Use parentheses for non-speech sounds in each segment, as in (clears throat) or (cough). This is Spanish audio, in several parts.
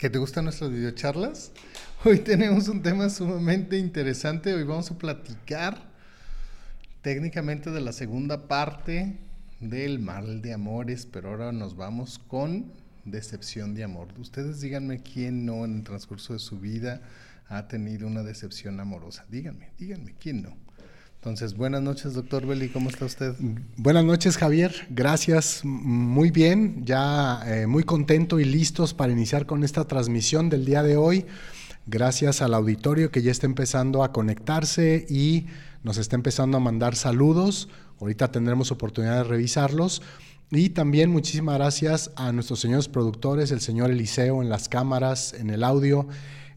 ¿Que te gustan nuestras videocharlas? (laughs) Hoy tenemos un tema sumamente interesante. Hoy vamos a platicar técnicamente de la segunda parte del mal de amores, pero ahora nos vamos con decepción de amor. Ustedes díganme quién no en el transcurso de su vida ha tenido una decepción amorosa. Díganme, díganme, ¿quién no? Entonces, buenas noches, doctor Belli, ¿cómo está usted? Buenas noches, Javier. Gracias, muy bien, ya eh, muy contento y listos para iniciar con esta transmisión del día de hoy. Gracias al auditorio que ya está empezando a conectarse y nos está empezando a mandar saludos. Ahorita tendremos oportunidad de revisarlos. Y también muchísimas gracias a nuestros señores productores, el señor Eliseo en las cámaras, en el audio,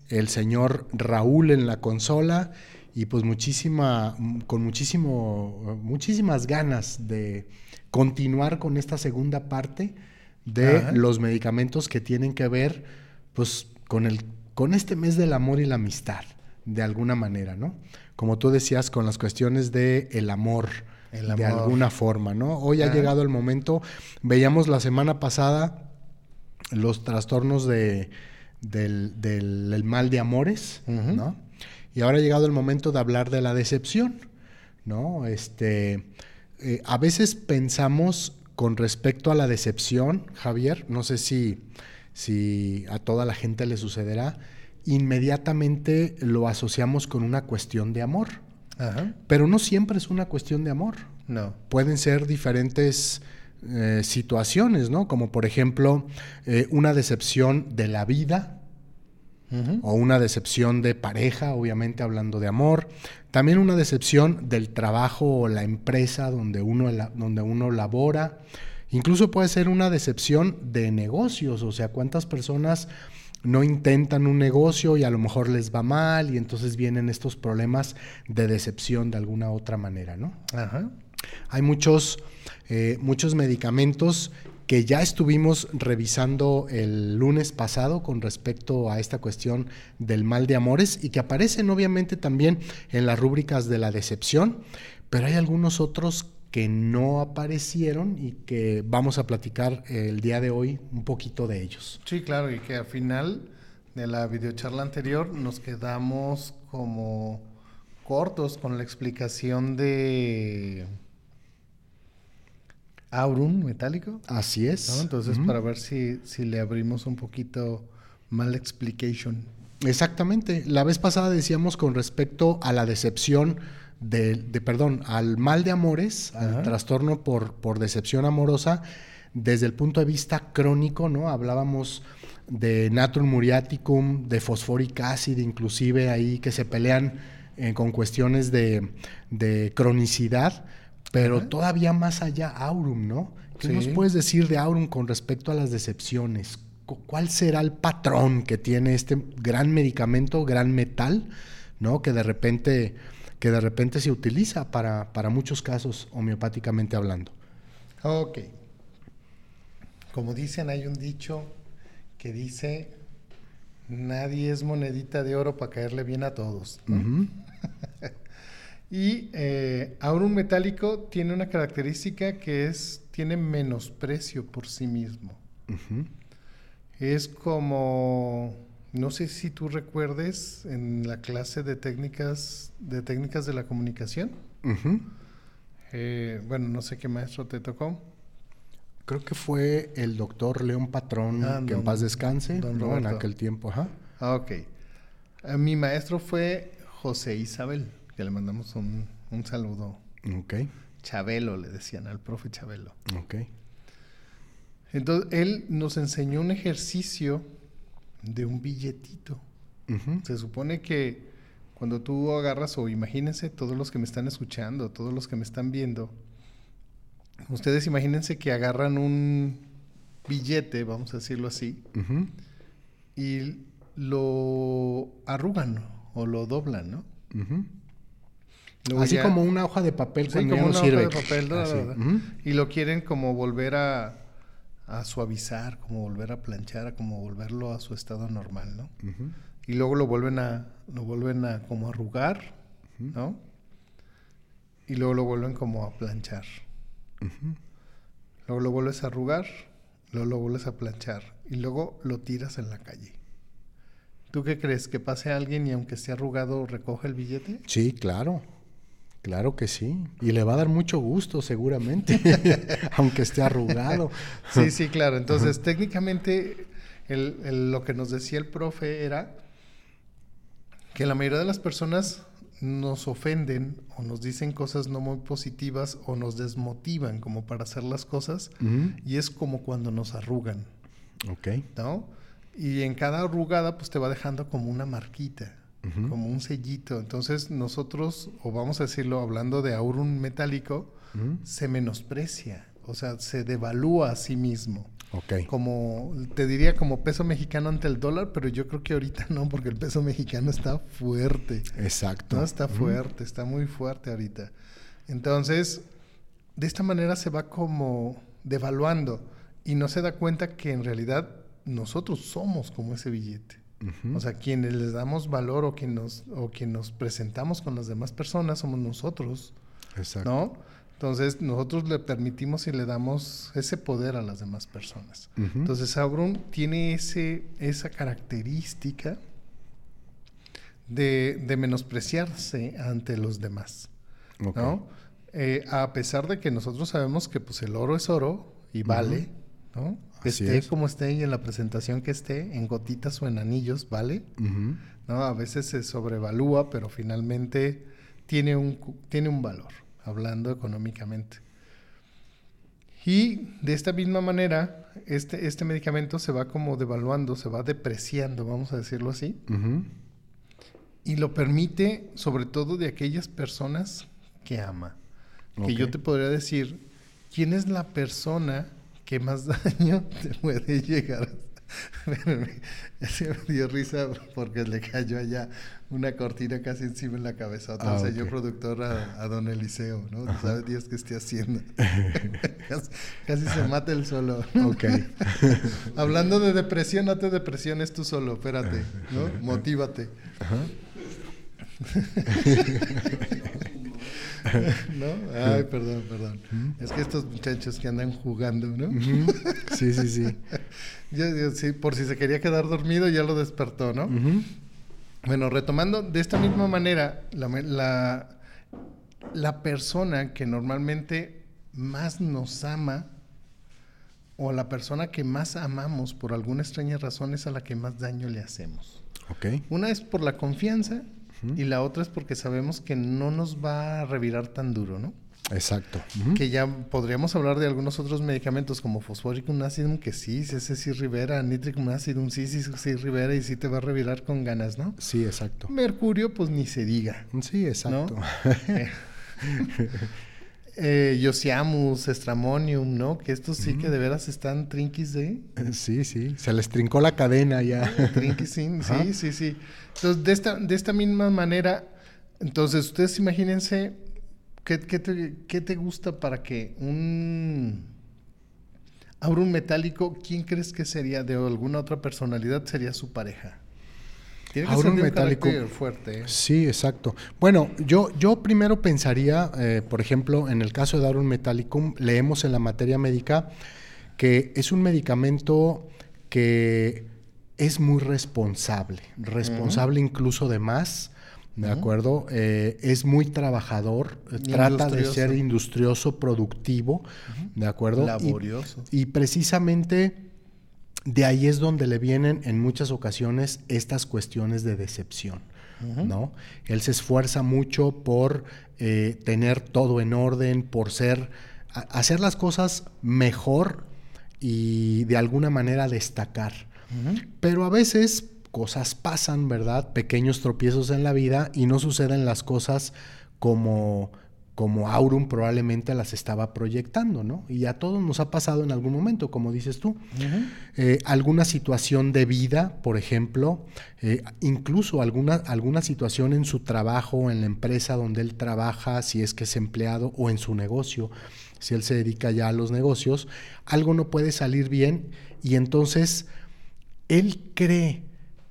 el señor Raúl en la consola y pues muchísima, con muchísimo, muchísimas ganas de continuar con esta segunda parte de los medicamentos que tienen que ver pues con el con este mes del amor y la amistad de alguna manera, ¿no? Como tú decías con las cuestiones de el amor, de alguna forma, ¿no? Hoy ha llegado el momento, veíamos la semana pasada los trastornos de, del, mal de amores, ¿no? Y ahora ha llegado el momento de hablar de la decepción, ¿no? Este, eh, a veces pensamos con respecto a la decepción, Javier, no sé si, si a toda la gente le sucederá, inmediatamente lo asociamos con una cuestión de amor. Pero no siempre es una cuestión de amor. No. Pueden ser diferentes eh, situaciones, ¿no? Como por ejemplo, eh, una decepción de la vida, o una decepción de pareja, obviamente hablando de amor, también una decepción del trabajo o la empresa donde uno, donde uno labora, incluso puede ser una decepción de negocios, o sea, cuántas personas no intentan un negocio y a lo mejor les va mal y entonces vienen estos problemas de decepción de alguna otra manera, ¿no? Hay muchos, eh, muchos medicamentos que ya estuvimos revisando el lunes pasado con respecto a esta cuestión del mal de amores y que aparecen obviamente también en las rúbricas de la decepción, pero hay algunos otros que no aparecieron y que vamos a platicar el día de hoy un poquito de ellos. Sí, claro, y que al final de la videocharla anterior nos quedamos como cortos con la explicación de Aurum metálico. Así es. Entonces, para ver si, si le abrimos un poquito mal explication. Exactamente. La vez pasada decíamos con respecto a la decepción de, perdón, al mal de amores, al trastorno por, por decepción amorosa, desde el punto de vista crónico, ¿no? Hablábamos de natrum muriaticum, de fosforic acid, inclusive ahí que se pelean eh, con cuestiones de, de cronicidad pero todavía más allá, Aurum, ¿no? ¿Qué nos puedes decir de Aurum con respecto a las decepciones? ¿Cuál será el patrón que tiene este gran medicamento, gran metal, ¿no? Que de repente, que de repente se utiliza para, para muchos casos homeopáticamente hablando. Ok. Como dicen, hay un dicho que dice, nadie es monedita de oro para caerle bien a todos. (laughs) Y eh, aurum metálico tiene una característica que es, tiene menosprecio por sí mismo. Es como, no sé si tú recuerdes en la clase de técnicas de, técnicas de la comunicación. Eh, bueno, no sé qué maestro te tocó. Creo que fue el doctor León Patrón, ah, que en paz descanse, en aquel tiempo. Ajá. Ah, ok. Eh, mi maestro fue José Isabel que le mandamos un, saludo. Ok. Chabelo, le decían al profe Chabelo. Ok. Entonces, él nos enseñó un ejercicio de un billetito. Se supone que cuando tú agarras, o imagínense todos los que me están escuchando, todos los que me están viendo, ustedes imagínense que agarran un billete, vamos a decirlo así, y lo arrugan o lo doblan, ¿no? Así como una hoja de papel cuando como una sirve. Hoja de papel, Y lo quieren como volver a, suavizar, como volver a planchar, a como volverlo a su estado normal, ¿no? Y luego lo vuelven a, lo vuelven a como arrugar, ¿no? Y luego lo vuelven como a planchar. Luego lo vuelves a arrugar, luego lo vuelves a planchar. Y luego lo tiras en la calle. ¿Tú qué crees? ¿Que pase alguien y aunque esté arrugado recoge el billete? Sí, claro. Claro que sí. Y le va a dar mucho gusto seguramente, (laughs) aunque esté arrugado. Sí, (laughs) sí, claro. Entonces, técnicamente, lo que nos decía el profe era que la mayoría de las personas nos ofenden o nos dicen cosas no muy positivas o nos desmotivan como para hacer las cosas y es como cuando nos arrugan. Ok. ¿No? Y en cada arrugada pues te va dejando como una marquita, como un sellito. Entonces nosotros, o vamos a decirlo hablando de aurum metálico, se menosprecia, o sea, se devalúa a sí mismo. Ok. Como, te diría como peso mexicano ante el dólar, pero yo creo que ahorita no, porque el peso mexicano está fuerte. Exacto. No, está fuerte, está muy fuerte ahorita. Entonces, de esta manera se va como devaluando y no se da cuenta que en realidad nosotros somos como ese billete. O sea, quienes les damos valor o quien nos, o quien nos presentamos con las demás personas somos nosotros. Exacto. ¿No? Entonces, nosotros le permitimos y le damos ese poder a las demás personas. Entonces, Sauron tiene ese, esa característica de, de menospreciarse ante los demás. ¿no? Eh, a pesar de que nosotros sabemos que pues, el oro es oro y vale, ¿no? esté como esté y en la presentación que esté, en gotitas o en anillos, ¿vale? ¿No? A veces se sobrevalúa, pero finalmente tiene un, tiene un valor hablando económicamente. Y de esta misma manera, este, este medicamento se va como devaluando, se va depreciando, vamos a decirlo así. Y lo permite sobre todo de aquellas personas que ama. Que yo te podría decir, ¿quién es la persona que más (laughs) daño te puede llegar (laughs) se me dio risa porque le cayó allá una cortina casi encima en la cabeza. Ah, yo productor a, don Eliseo, ¿no? ¿Sabes Dios qué esté haciendo? (laughs) casi, se mata el solo. Ok. Hablando de depresión, no te depresiones tú solo, espérate, ¿no? Motívate. Ajá. (laughs) ¿No? Ay, perdón, perdón. Es que estos muchachos que andan jugando, ¿no? Sí, sí, sí. (laughs) yo, sí, por si se quería quedar dormido, ya lo despertó, ¿no? Bueno, retomando, de esta misma manera, la, la, la persona que normalmente más nos ama o la persona que más amamos por alguna extraña razón es a la que más daño le hacemos. Okay. Una es por la confianza y la otra es porque sabemos que no nos va a revirar tan duro, ¿no? Exacto. Que ya podríamos hablar de algunos otros medicamentos como fosforicum acidum, que sí, ese sí rivera, nitricum acidum, sí, sí, sí rivera y sí te va a revirar con ganas, ¿no? Sí, exacto. Mercurio, pues ni se diga. Sí, exacto. (laughs) (laughs) eh, Yosiamus, Estramonium, ¿no? Que estos sí que de veras están trinquis de... (laughs) Sí, sí, se les trincó la cadena ya. (laughs) trinquis, sí, sí, sí. Entonces, de esta, de esta misma manera, entonces ustedes imagínense qué, qué, te, qué te gusta para que un... Ahora un metálico, ¿quién crees que sería de alguna otra personalidad? Sería su pareja. Tiene que ser un metálico fuerte. ¿eh? Sí, exacto. Bueno, yo, yo primero pensaría, eh, por ejemplo, en el caso de Aurum Metallicum, leemos en la materia médica que es un medicamento que es muy responsable, responsable incluso de más, ¿de acuerdo? Eh, es muy trabajador, trata de ser industrioso, productivo, ¿de acuerdo? Laborioso. Y, precisamente de ahí es donde le vienen en muchas ocasiones estas cuestiones de decepción. ¿No? Él se esfuerza mucho por eh, tener todo en orden, por ser, hacer las cosas mejor y de alguna manera destacar. Pero a veces cosas pasan, ¿verdad? Pequeños tropiezos en la vida y no suceden las cosas como, como Aurum probablemente las estaba proyectando, ¿no? Y a todos nos ha pasado en algún momento, como dices tú. Eh, alguna situación de vida, por ejemplo, eh, incluso alguna, alguna situación en su trabajo, en la empresa donde él trabaja, si es que es empleado, o en su negocio, si él se dedica ya a los negocios, algo no puede salir bien y entonces él cree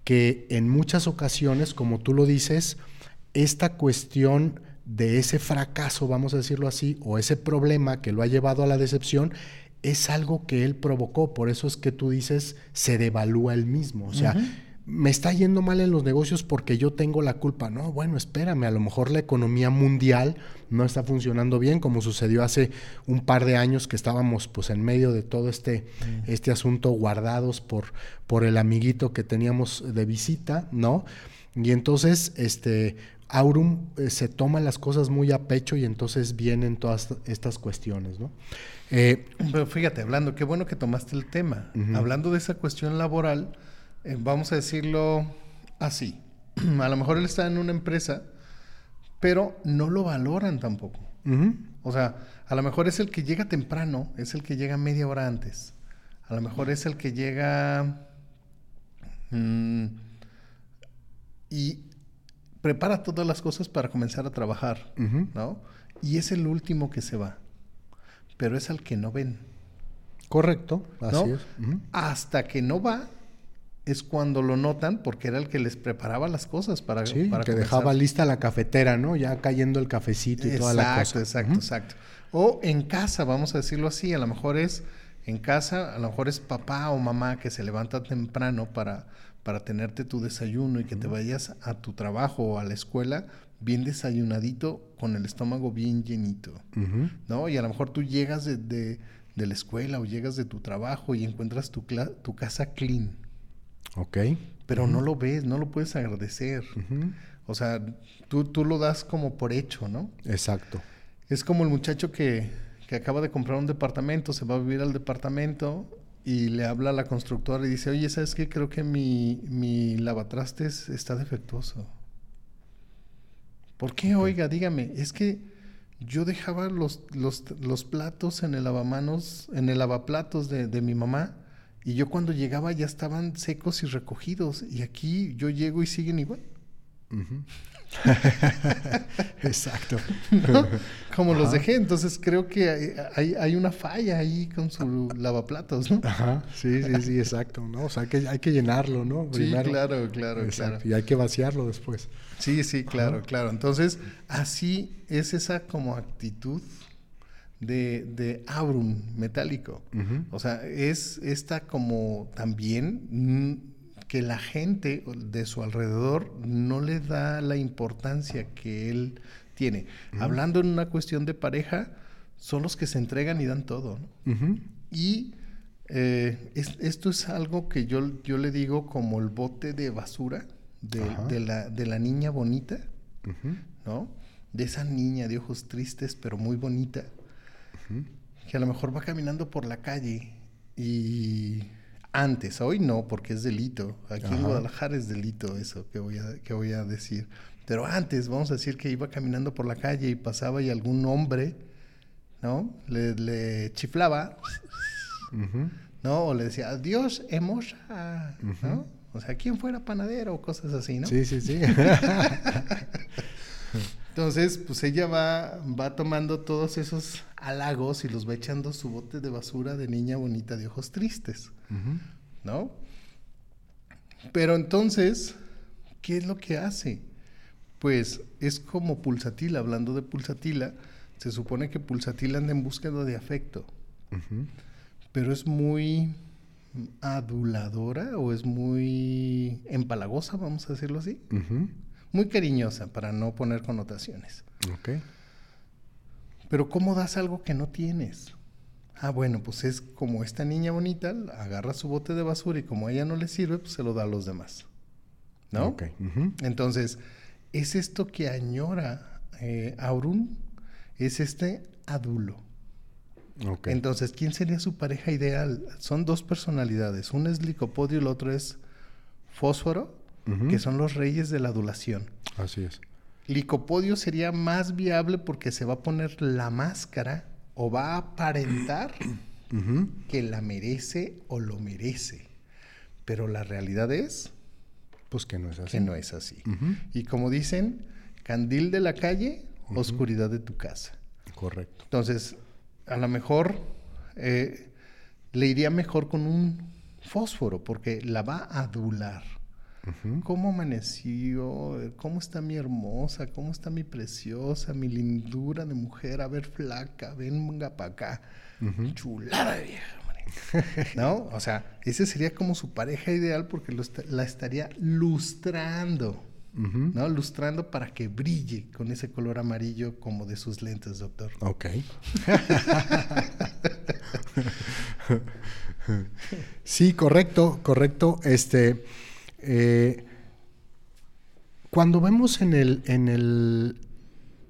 que en muchas ocasiones, como tú lo dices, esta cuestión de ese fracaso, vamos a decirlo así, o ese problema que lo ha llevado a la decepción, es algo que él provocó. Por eso es que tú dices, se devalúa él mismo. O sea, me está yendo mal en los negocios porque yo tengo la culpa. No, bueno, espérame, a lo mejor la economía mundial no está funcionando bien, como sucedió hace un par de años que estábamos pues en medio de todo este, mm. este asunto guardados por, por el amiguito que teníamos de visita, ¿no? Y entonces, este, Aurum eh, se toma las cosas muy a pecho y entonces vienen todas estas cuestiones, ¿no? Eh, Pero fíjate, hablando, qué bueno que tomaste el tema. Hablando de esa cuestión laboral, eh, vamos a decirlo así. (clears throat) a lo mejor él está en una empresa, pero no lo valoran tampoco. O sea, a lo mejor es el que llega temprano, es el que llega media hora antes. A lo mejor es el que llega mm, y prepara todas las cosas para comenzar a trabajar, ¿no? Y es el último que se va, pero es al que no ven. Correcto, así es. Hasta que no va, es cuando lo notan porque era el que les preparaba las cosas para, sí, que dejaba lista la cafetera, ¿no? Ya cayendo el cafecito y toda la cosa. Exacto, exacto. O en casa, vamos a decirlo así, a lo mejor es en casa, a lo mejor es papá o mamá que se levanta temprano para, para tenerte tu desayuno y que te vayas a tu trabajo o a la escuela bien desayunadito con el estómago bien llenito, ¿no? Y a lo mejor tú llegas de, de, la escuela o llegas de tu trabajo y encuentras tu, tu casa clean, Ok. Pero no lo ves, no lo puedes agradecer. O sea, tú, tú lo das como por hecho, ¿no? Exacto. Es como el muchacho que, que acaba de comprar un departamento, se va a vivir al departamento y le habla a la constructora y dice, oye, ¿sabes qué? Creo que mi, mi lavatrastes está defectuoso. ¿Por qué? Oiga, dígame, es que yo dejaba los, los, los, platos en el lavamanos, en el lavaplatos de, de mi mamá y yo cuando llegaba ya estaban secos y recogidos. Y aquí yo llego y siguen igual. (laughs) Exacto. Como los dejé. Entonces creo que hay, hay, una falla ahí con su lavaplatos, ¿no? Ajá. Sí, sí, sí, exacto. ¿no? O sea, hay que, hay que llenarlo, ¿no? Sí, claro, claro, claro. Y hay que vaciarlo después. Sí, sí, claro, claro. Entonces, así es esa como actitud de, de aurum metálico. O sea, es esta como también mm, que la gente de su alrededor no le da la importancia que él tiene. Hablando en una cuestión de pareja, son los que se entregan y dan todo. Y eh, esto es algo que yo, yo le digo como el bote de basura de, la, de la, niña bonita, ¿no? De esa niña de ojos tristes pero muy bonita que a lo mejor va caminando por la calle y antes, hoy no, porque es delito. Aquí en Guadalajara es delito eso que voy, a, que voy a decir. Pero antes, vamos a decir que iba caminando por la calle y pasaba y algún hombre, ¿no? Le, chiflaba, ¿no? O le decía, adiós, hemos, ¿no? O sea, ¿quién fuera panadero? O cosas así, ¿no? Sí, sí, sí. (laughs) (laughs) Entonces, pues ella va, va tomando todos esos halagos y los va echando su bote de basura de niña bonita de ojos tristes, ¿no? Pero entonces, ¿qué es lo que hace? Pues es como Pulsatila, hablando de Pulsatila, se supone que Pulsatila anda en búsqueda de afecto, pero es muy aduladora o es muy empalagosa, vamos a decirlo así muy cariñosa para no poner connotaciones. Ok. Pero ¿cómo das algo que no tienes? Ah, bueno, pues es como esta niña bonita, agarra su bote de basura y como a ella no le sirve, pues se lo da a los demás. ¿No? Ok. Entonces, es esto que añora eh, Aurun, es este adulo. Okay. Entonces, ¿quién sería su pareja ideal? Son dos personalidades. Uno es licopodio y el otro es fósforo que son los reyes de la adulación. Así es. Licopodio sería más viable porque se va a poner la máscara o va a aparentar (clears throat) que la merece o lo merece. Pero la realidad es... Pues que no es así. Que no es así. Y como dicen, candil de la calle, oscuridad de tu casa. Correcto. Entonces, a lo mejor eh, le iría mejor con un fósforo porque la va a adular. ¿Cómo amaneció? ¿Cómo está mi hermosa? ¿Cómo está mi preciosa? Mi lindura de mujer. A ver, flaca, venga para acá. Chulada de vieja, (laughs) ¿No? O sea, ese sería como su pareja ideal porque la estaría lustrando. ¿no? Lustrando para que brille con ese color amarillo como de sus lentes, doctor. Ok. (laughs) sí, correcto, correcto. Este, eh, cuando vemos en el, en el,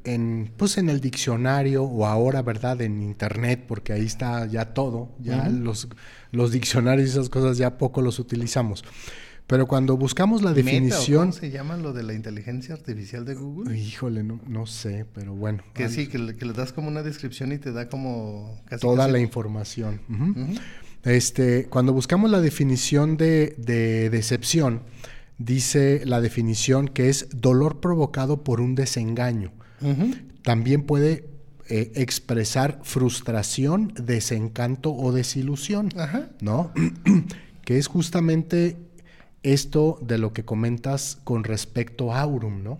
en, pues en el diccionario o ahora, ¿verdad? En internet, porque ahí está ya todo, ya los, los diccionarios y esas cosas ya poco los utilizamos. Pero cuando buscamos la definición... ¿Cómo se llama lo de la inteligencia artificial de Google? Híjole, no, no sé, pero bueno. Que sí, que le, das como una descripción y te da como... toda la información. Este, cuando buscamos la definición de, decepción, dice la definición que es dolor provocado por un desengaño. También puede eh, expresar frustración, desencanto o desilusión, ¿no? (clears throat) que es justamente esto de lo que comentas con respecto a Aurum, ¿no?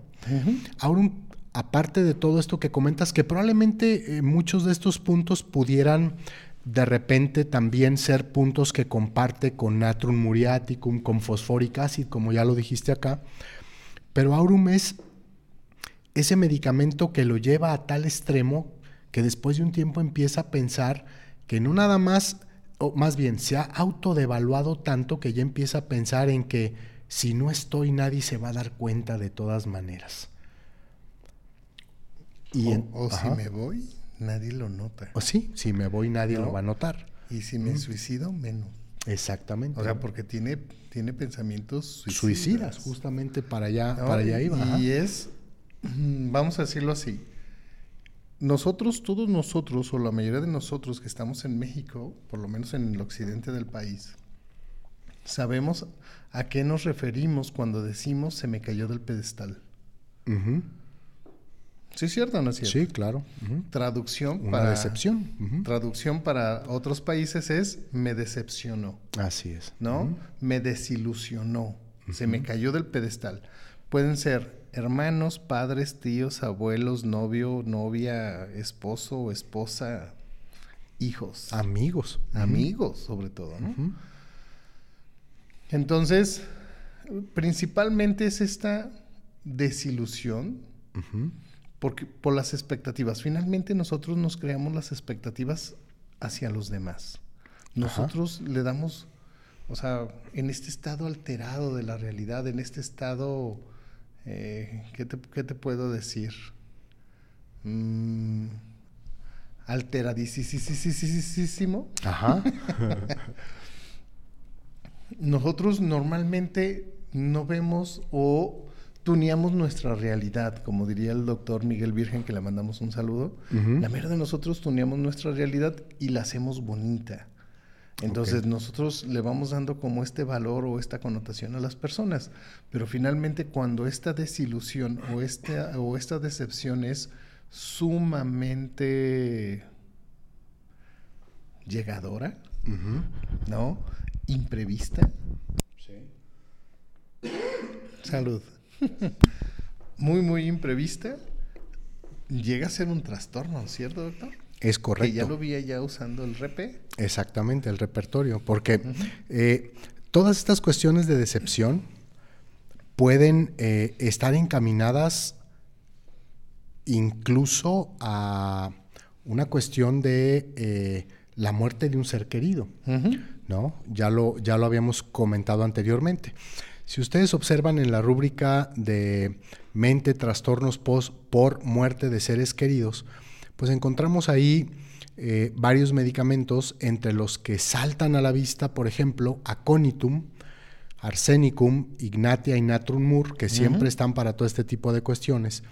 Aurum, aparte de todo esto que comentas, que probablemente eh, muchos de estos puntos pudieran de repente también ser puntos que comparte con Natrum muriaticum, con Phosphoric acid, como ya lo dijiste acá, pero Aurum es ese medicamento que lo lleva a tal extremo que después de un tiempo empieza a pensar que no nada más o más bien, se ha autodevaluado tanto que ya empieza a pensar en que si no estoy nadie se va a dar cuenta de todas maneras. Y o, si me voy, nadie lo nota. O sí, si me voy nadie lo va a notar. Y si me suicido, menos. Exactamente. O sea, porque tiene, tiene pensamientos suicidas. suicidas justamente para allá, para allá iba. Y es, (clears throat) vamos a decirlo así, nosotros, todos nosotros, o la mayoría de nosotros que estamos en México, por lo menos en el occidente del país, sabemos a qué nos referimos cuando decimos se me cayó del pedestal. ¿Sí es cierto o no es cierto? Sí, claro. Traducción Una para... decepción. Traducción para otros países es me decepcionó. Así es. ¿No? Me desilusionó. Se me cayó del pedestal. Pueden ser hermanos, padres, tíos, abuelos, novio, novia, esposo o esposa, hijos. Amigos. Amigos, sobre todo, ¿no? Entonces, principalmente es esta desilusión porque, por las expectativas. Finalmente nosotros nos creamos las expectativas hacia los demás. Nosotros le damos, o sea, en este estado alterado de la realidad, en este estado eh, ¿qué, te, puedo decir? Mm, alteradísimo. Ajá. (laughs) Nosotros normalmente no vemos o tuneamos nuestra realidad, como diría el doctor Miguel Virgen, que le mandamos un saludo. La mayoría de nosotros tuneamos nuestra realidad y la hacemos bonita. Entonces nosotros le vamos dando como este valor o esta connotación a las personas, pero finalmente cuando esta desilusión o, este, o esta decepción es sumamente llegadora, ¿no? Imprevista. Sí. Salud. (laughs) muy, muy imprevista, llega a ser un trastorno, ¿cierto, doctor? Es correcto. Que ya lo vi ya usando el repe. Exactamente, el repertorio. Porque eh, todas estas cuestiones de decepción pueden eh, estar encaminadas incluso a una cuestión de eh, la muerte de un ser querido. ¿no? Ya lo, ya lo habíamos comentado anteriormente. Si ustedes observan en la rúbrica de mente, trastornos post por muerte de seres queridos, pues encontramos ahí eh, varios medicamentos entre los que saltan a la vista, por ejemplo, aconitum, arsenicum, ignatia y natrum mur, que siempre están para todo este tipo de cuestiones.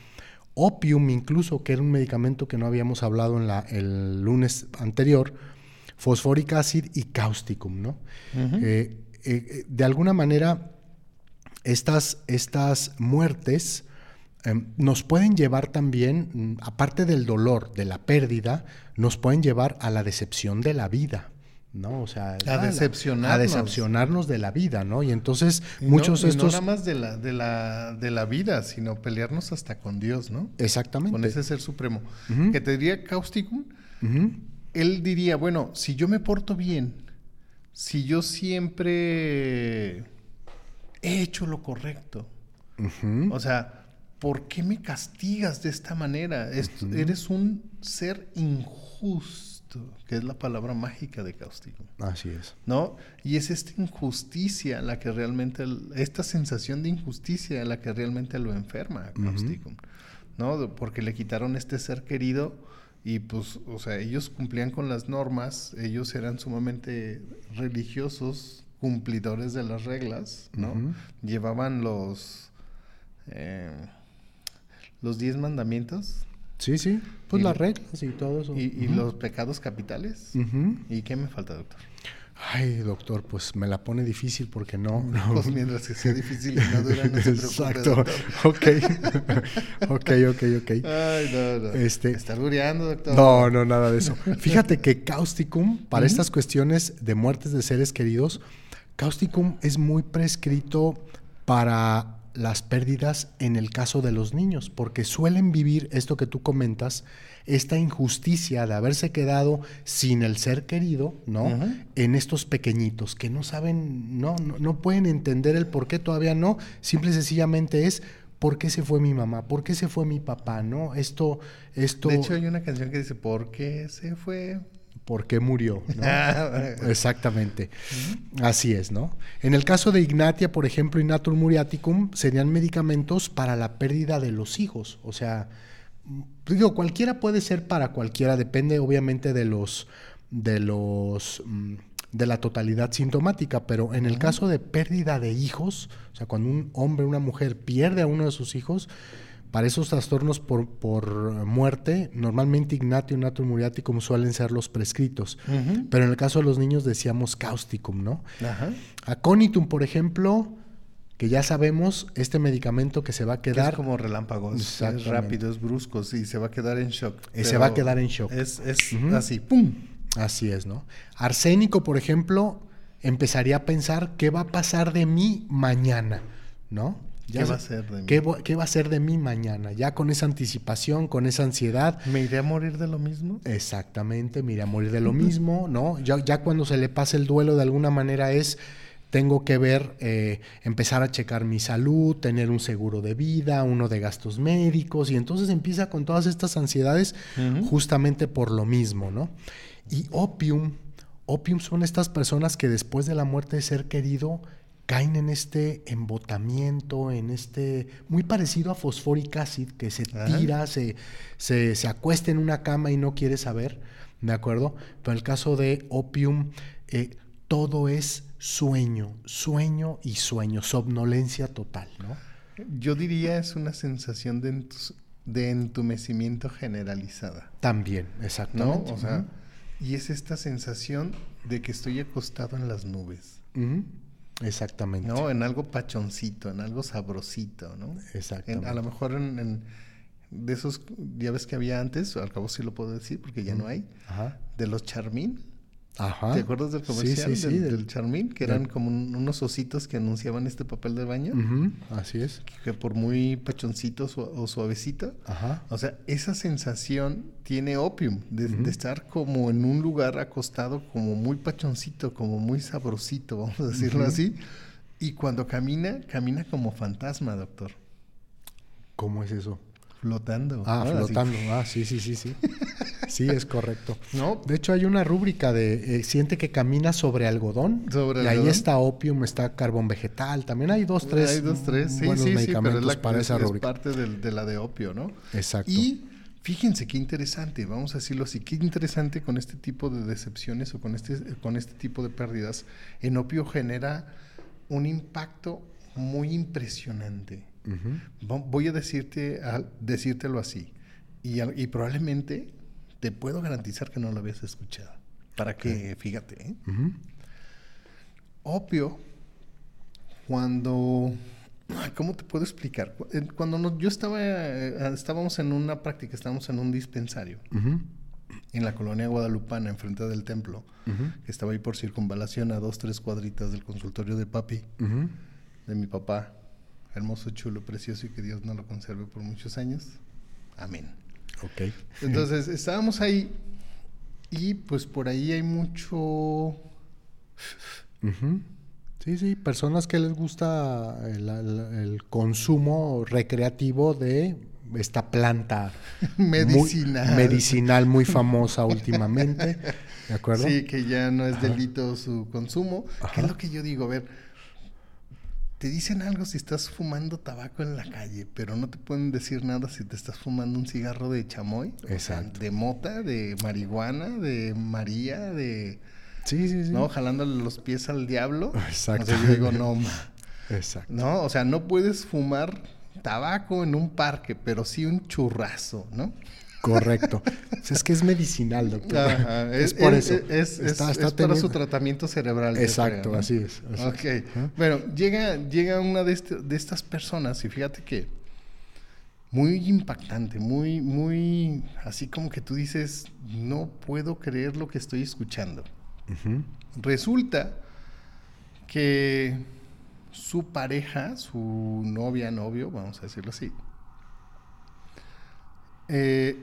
Opium incluso, que era un medicamento que no habíamos hablado en la, el lunes anterior, fosforic acid y causticum, ¿no? Eh, eh, de alguna manera, estas, estas muertes Em, nos pueden llevar también, mm, aparte del dolor, de la pérdida, nos pueden llevar a la decepción de la vida. ¿no? O sea, a, decepcionarnos. a decepcionarnos de la vida, ¿no? Y entonces muchos de estos... No nada más de la, de, la, de la vida, sino pelearnos hasta con Dios, ¿no? Exactamente. Con ese ser supremo. Que te diría Causticum, él diría, bueno, si yo me porto bien, si yo siempre he hecho lo correcto? O sea, ¿por qué me castigas de esta manera? Eres un ser injusto, que es la palabra mágica de cáustico. Así es. ¿No? Y es esta injusticia la que realmente, esta sensación de injusticia la que realmente lo enferma, cáustico. ¿No? Porque le quitaron este ser querido y pues, o sea, ellos cumplían con las normas, ellos eran sumamente religiosos, cumplidores de las reglas, ¿no? Llevaban los eh, los diez mandamientos. Sí, sí, pues las reglas y todo eso. Y, los pecados capitales. ¿Y qué me falta, doctor? Ay, doctor, pues me la pone difícil porque no. (laughs) Pues mientras que sea difícil y no dura, no se Exacto. (laughs) Ok. (laughs) ok, ok, ok. Ay, no, no. Este... ¿Está dureando, doctor? No, no, nada de eso. Fíjate que Causticum, para estas cuestiones de muertes de seres queridos, Causticum es muy prescrito para las pérdidas en el caso de los niños, porque suelen vivir esto que tú comentas, esta injusticia de haberse quedado sin el ser querido, ¿no? En estos pequeñitos que no saben, no, no, pueden entender el por qué todavía no, simple y sencillamente es ¿por qué se fue mi mamá? ¿Por qué se fue mi papá? ¿No? Esto, esto. De hecho, hay una canción que dice ¿Por qué se fue por qué murió. (laughs) Exactamente. Así es, ¿no? En el caso de Ignatia, por ejemplo, Innatur Muriaticum, serían medicamentos para la pérdida de los hijos. O sea, digo, cualquiera puede ser para cualquiera, depende obviamente de los, de los, mm, de la totalidad sintomática, pero en el caso de pérdida de hijos, o sea, cuando un hombre o una mujer pierde a uno de sus hijos, para esos trastornos por, por muerte, normalmente ignatio y natum muriaticum suelen ser los prescritos. Pero en el caso de los niños decíamos causticum, ¿no? Ajá. Aconitum, por ejemplo, que ya sabemos, este medicamento que se va a quedar... es como relámpagos, es rápido, es brusco, sí, se va a quedar en shock. Y se va a quedar en shock. Es, así, ¡pum! Así es, ¿no? Arsénico, por ejemplo, empezaría a pensar qué va a pasar de mí mañana, ¿no? ¿Qué va a ser de mí? ¿qué, va a ser de mí mañana? Ya con esa anticipación, con esa ansiedad. ¿Me iré a morir de lo mismo? Exactamente, me iré a morir de lo mismo, (laughs) ¿no? Ya, ya cuando se le pasa el duelo de alguna manera es, tengo que ver, eh, empezar a checar mi salud, tener un seguro de vida, uno de gastos médicos, y entonces empieza con todas estas ansiedades justamente por lo mismo, ¿no? Y opium, opium son estas personas que después de la muerte de ser querido, caen en este embotamiento, en este, muy parecido a fosforic acid, que se tira, se, se, acuesta en una cama y no quiere saber, ¿de acuerdo? Pero el caso de opium, eh, todo es sueño, sueño y sueño, somnolencia total, ¿no? Yo diría es una sensación de, de entumecimiento generalizada. También, exactamente. ¿No? O sea, y es esta sensación de que estoy acostado en las nubes. Exactamente. ¿No? En algo pachoncito, en algo sabrosito, ¿no? Exactamente. a lo mejor en, de esos, ya ves que había antes, al cabo sí lo puedo decir porque ya no hay, Ajá. de los charmín. Ajá. ¿Te acuerdas del comercial sí, sí, del, del, Charmin? Que eran como unos ositos que anunciaban este papel de baño. Así es. Que, por muy pachoncito o suavecito. Ajá. O sea, esa sensación tiene opium, de, estar como en un lugar acostado, como muy pachoncito, como muy sabrosito, (laughs) vamos a decirlo así. Y cuando camina, camina como fantasma, doctor. ¿Cómo es eso? Flotando. Ah, flotando. Ah, sí, sí, sí, sí. (laughs) Sí, es correcto. ¿No? De hecho, hay una rúbrica de eh, siente que camina sobre algodón. Sobre y ahí está opium, está carbón vegetal. También hay dos, tres. Hay dos, tres. Sí, sí, medicamentos para esa rúbrica. Es parte de, la de opio, ¿no? Exacto. Y fíjense qué interesante, vamos a decirlo así, qué interesante con este tipo de decepciones o con este, con este tipo de pérdidas. En opio genera un impacto muy impresionante. Voy a decirte, a decírtelo así. Y, y, probablemente te puedo garantizar que no lo habías escuchado. Para que, fíjate, ¿eh? opio, cuando, ¿cómo te puedo explicar? Cuando yo estaba, eh, estábamos en una práctica, estábamos en un dispensario. En la colonia guadalupana, enfrente del templo, que estaba ahí por circunvalación a dos, tres cuadritas del consultorio de papi, de mi papá, hermoso, chulo, precioso y que Dios no lo conserve por muchos años. Amén. Ok. Entonces, estábamos ahí y pues por ahí hay mucho... Sí, sí, personas que les gusta el, consumo recreativo de esta planta (laughs) medicinal muy, medicinal (laughs) muy famosa últimamente. ¿De acuerdo? Sí, que ya no es delito su consumo. ¿Qué es lo que yo digo? A ver, te dicen algo si estás fumando tabaco en la calle, pero no te pueden decir nada si te estás fumando un cigarro de chamoy. Exacto. de mota, de marihuana, de María, de Sí, sí, sí. ¿No? Jalándole los pies al diablo. Exacto. O sea, yo digo, no, (laughs) Exacto. ¿No? O sea, no puedes fumar tabaco en un parque, pero sí un churrazo, ¿no? Correcto. es que es medicinal, doctor. es, por eso. Es, para su tratamiento cerebral. Exacto, así es. ok. Bueno, llega, llega una de, este, de estas personas y fíjate que muy impactante, muy, muy, así como que tú dices, no puedo creer lo que estoy escuchando. Resulta que su pareja, su novia, novio, vamos a decirlo así, eh,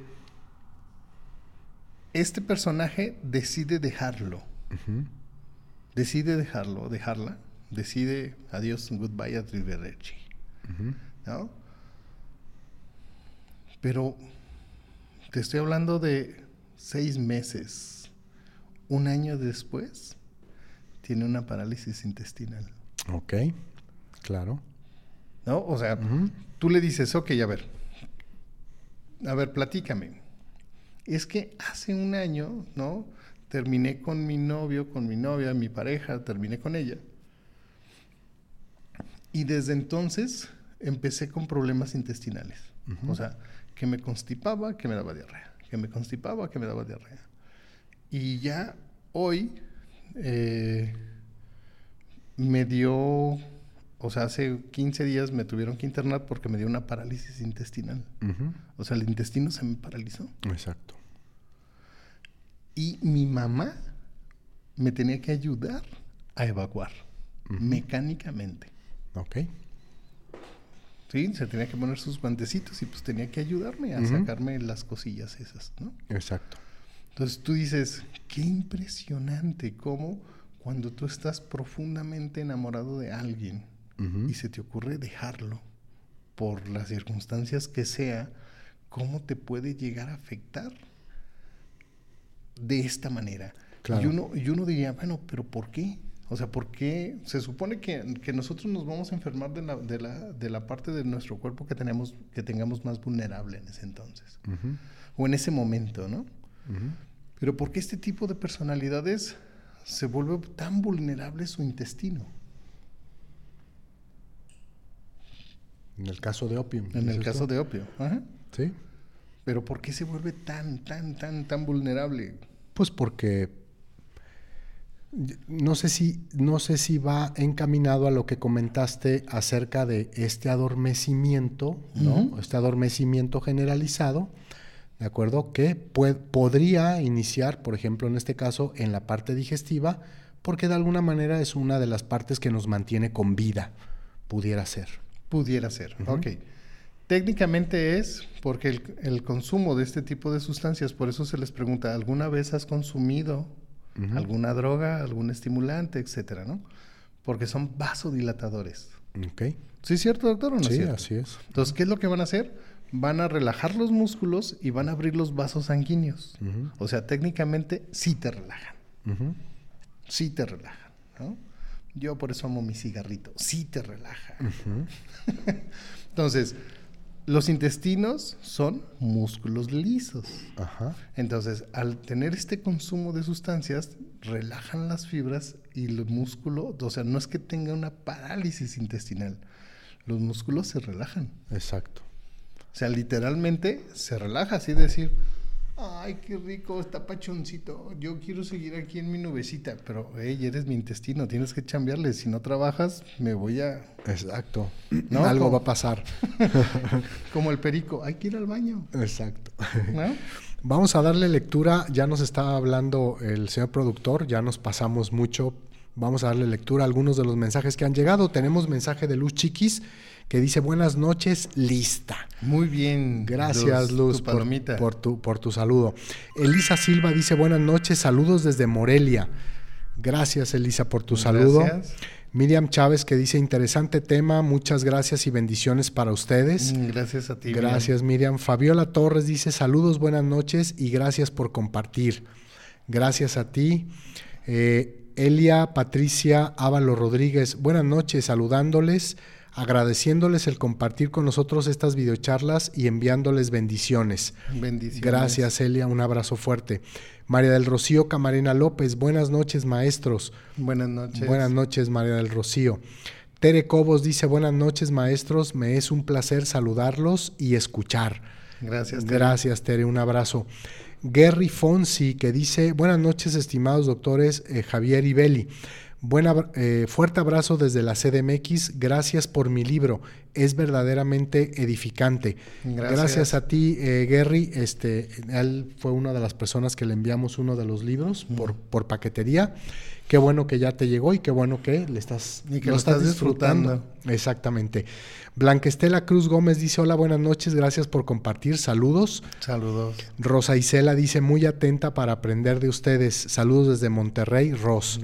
este personaje decide dejarlo. Decide dejarlo, dejarla. Decide adiós, goodbye, a ¿No? Pero te estoy hablando de seis meses un año después tiene una parálisis intestinal. Ok, claro. ¿No? O sea, tú le dices, ok, a ver, a ver, platícame. Es que hace un año, ¿no? Terminé con mi novio, con mi novia, mi pareja, terminé con ella. Y desde entonces empecé con problemas intestinales. O sea, que me constipaba, que me daba diarrea. Que me constipaba, que me daba diarrea. Y ya hoy eh, me dio, o sea, hace 15 días me tuvieron que internar porque me dio una parálisis intestinal. O sea, el intestino se me paralizó. Exacto. Y mi mamá me tenía que ayudar a evacuar mecánicamente. Ok. Sí, se tenía que poner sus guantecitos y pues tenía que ayudarme a sacarme las cosillas esas, ¿no? Exacto. Entonces tú dices, qué impresionante cómo cuando tú estás profundamente enamorado de alguien y se te ocurre dejarlo por las circunstancias que sea, cómo te puede llegar a afectar de esta manera. Y, uno, y uno diría, bueno, pero ¿por qué? O sea, ¿por qué? Se supone que, nosotros nos vamos a enfermar de la, de, la, de la, parte de nuestro cuerpo que, tenemos, que tengamos más vulnerable en ese entonces. O en ese momento, ¿no? Pero ¿por qué este tipo de personalidades se vuelve tan vulnerable su intestino? En el caso de opio. En el caso de opio. Ajá. Sí. Pero ¿por qué se vuelve tan, tan, tan, tan vulnerable? Pues porque no sé si, no sé si va encaminado a lo que comentaste acerca de este adormecimiento, ¿no? Este adormecimiento generalizado ¿de acuerdo? Que podría iniciar, por ejemplo, en este caso, en la parte digestiva, porque de alguna manera es una de las partes que nos mantiene con vida, pudiera ser. Pudiera ser, ok. Técnicamente es porque el, consumo de este tipo de sustancias, por eso se les pregunta, ¿alguna vez has consumido alguna droga, algún estimulante, etcétera, ¿no? Porque son vasodilatadores. Ok. ¿Sí es cierto, doctor? ¿o no sí, así es. Entonces, ¿qué es lo que van a hacer? van a relajar los músculos y van a abrir los vasos sanguíneos. O sea, técnicamente sí te relajan. Sí te relajan. Yo por eso amo mi cigarrito. Sí te relaja. (laughs) Entonces, los intestinos son músculos lisos. Entonces, al tener este consumo de sustancias, relajan las fibras y el músculo, o sea, no es que tenga una parálisis intestinal, los músculos se relajan. Exacto. O sea, literalmente se relaja así decir, ay, qué rico, está pachoncito, yo quiero seguir aquí en mi nubecita, pero, hey, eres mi intestino, tienes que chambearle, si no trabajas, me voy a... Exacto, (clears throat) ¿No? algo va a pasar. (laughs) (laughs) Como el perico, hay que ir al baño. Exacto. (laughs) Vamos a darle lectura, ya nos está hablando el señor productor, ya nos pasamos mucho, vamos a darle lectura a algunos de los mensajes que han llegado. Tenemos mensaje de Luz Chiquis que dice buenas noches, lista. Muy bien. Gracias, Luz, por, por, tu, por tu saludo. Elisa Silva dice buenas noches, saludos desde Morelia. Gracias, Elisa, por tu saludo. Gracias. Miriam Chávez que dice interesante tema, muchas gracias y bendiciones para ustedes. Mm, Gracias a ti. Gracias, Miriam. Fabiola Torres dice saludos, buenas noches y gracias por compartir. Gracias a ti. Eh, Elia Patricia Ávalo Rodríguez, buenas noches, saludándoles, agradeciéndoles el compartir con nosotros estas videocharlas y enviándoles bendiciones. Bendiciones. Gracias, Elia, un abrazo fuerte. María del Rocío Camarena López, buenas noches, maestros. Buenas noches. Buenas noches, María del Rocío. Tere Cobos dice, buenas noches, maestros, me es un placer saludarlos y escuchar. Gracias. Tere. Gracias, Tere, un abrazo. Gary Fonsi, que dice, buenas noches, estimados doctores eh, Javier y Beli. Buena, eh, fuerte abrazo desde la CDMX. Gracias por mi libro. Es verdaderamente edificante. Gracias. Gracias a ti, eh, Gary. Este, él fue una de las personas que le enviamos uno de los libros por, por paquetería. Qué bueno que ya te llegó y qué bueno que le estás, Y que lo estás disfrutando. Exactamente. Blanquestela Cruz Gómez dice: Hola, buenas noches. Gracias por compartir. Saludos. Saludos. Rosa Isela dice: Muy atenta para aprender de ustedes. Saludos desde Monterrey, Ros.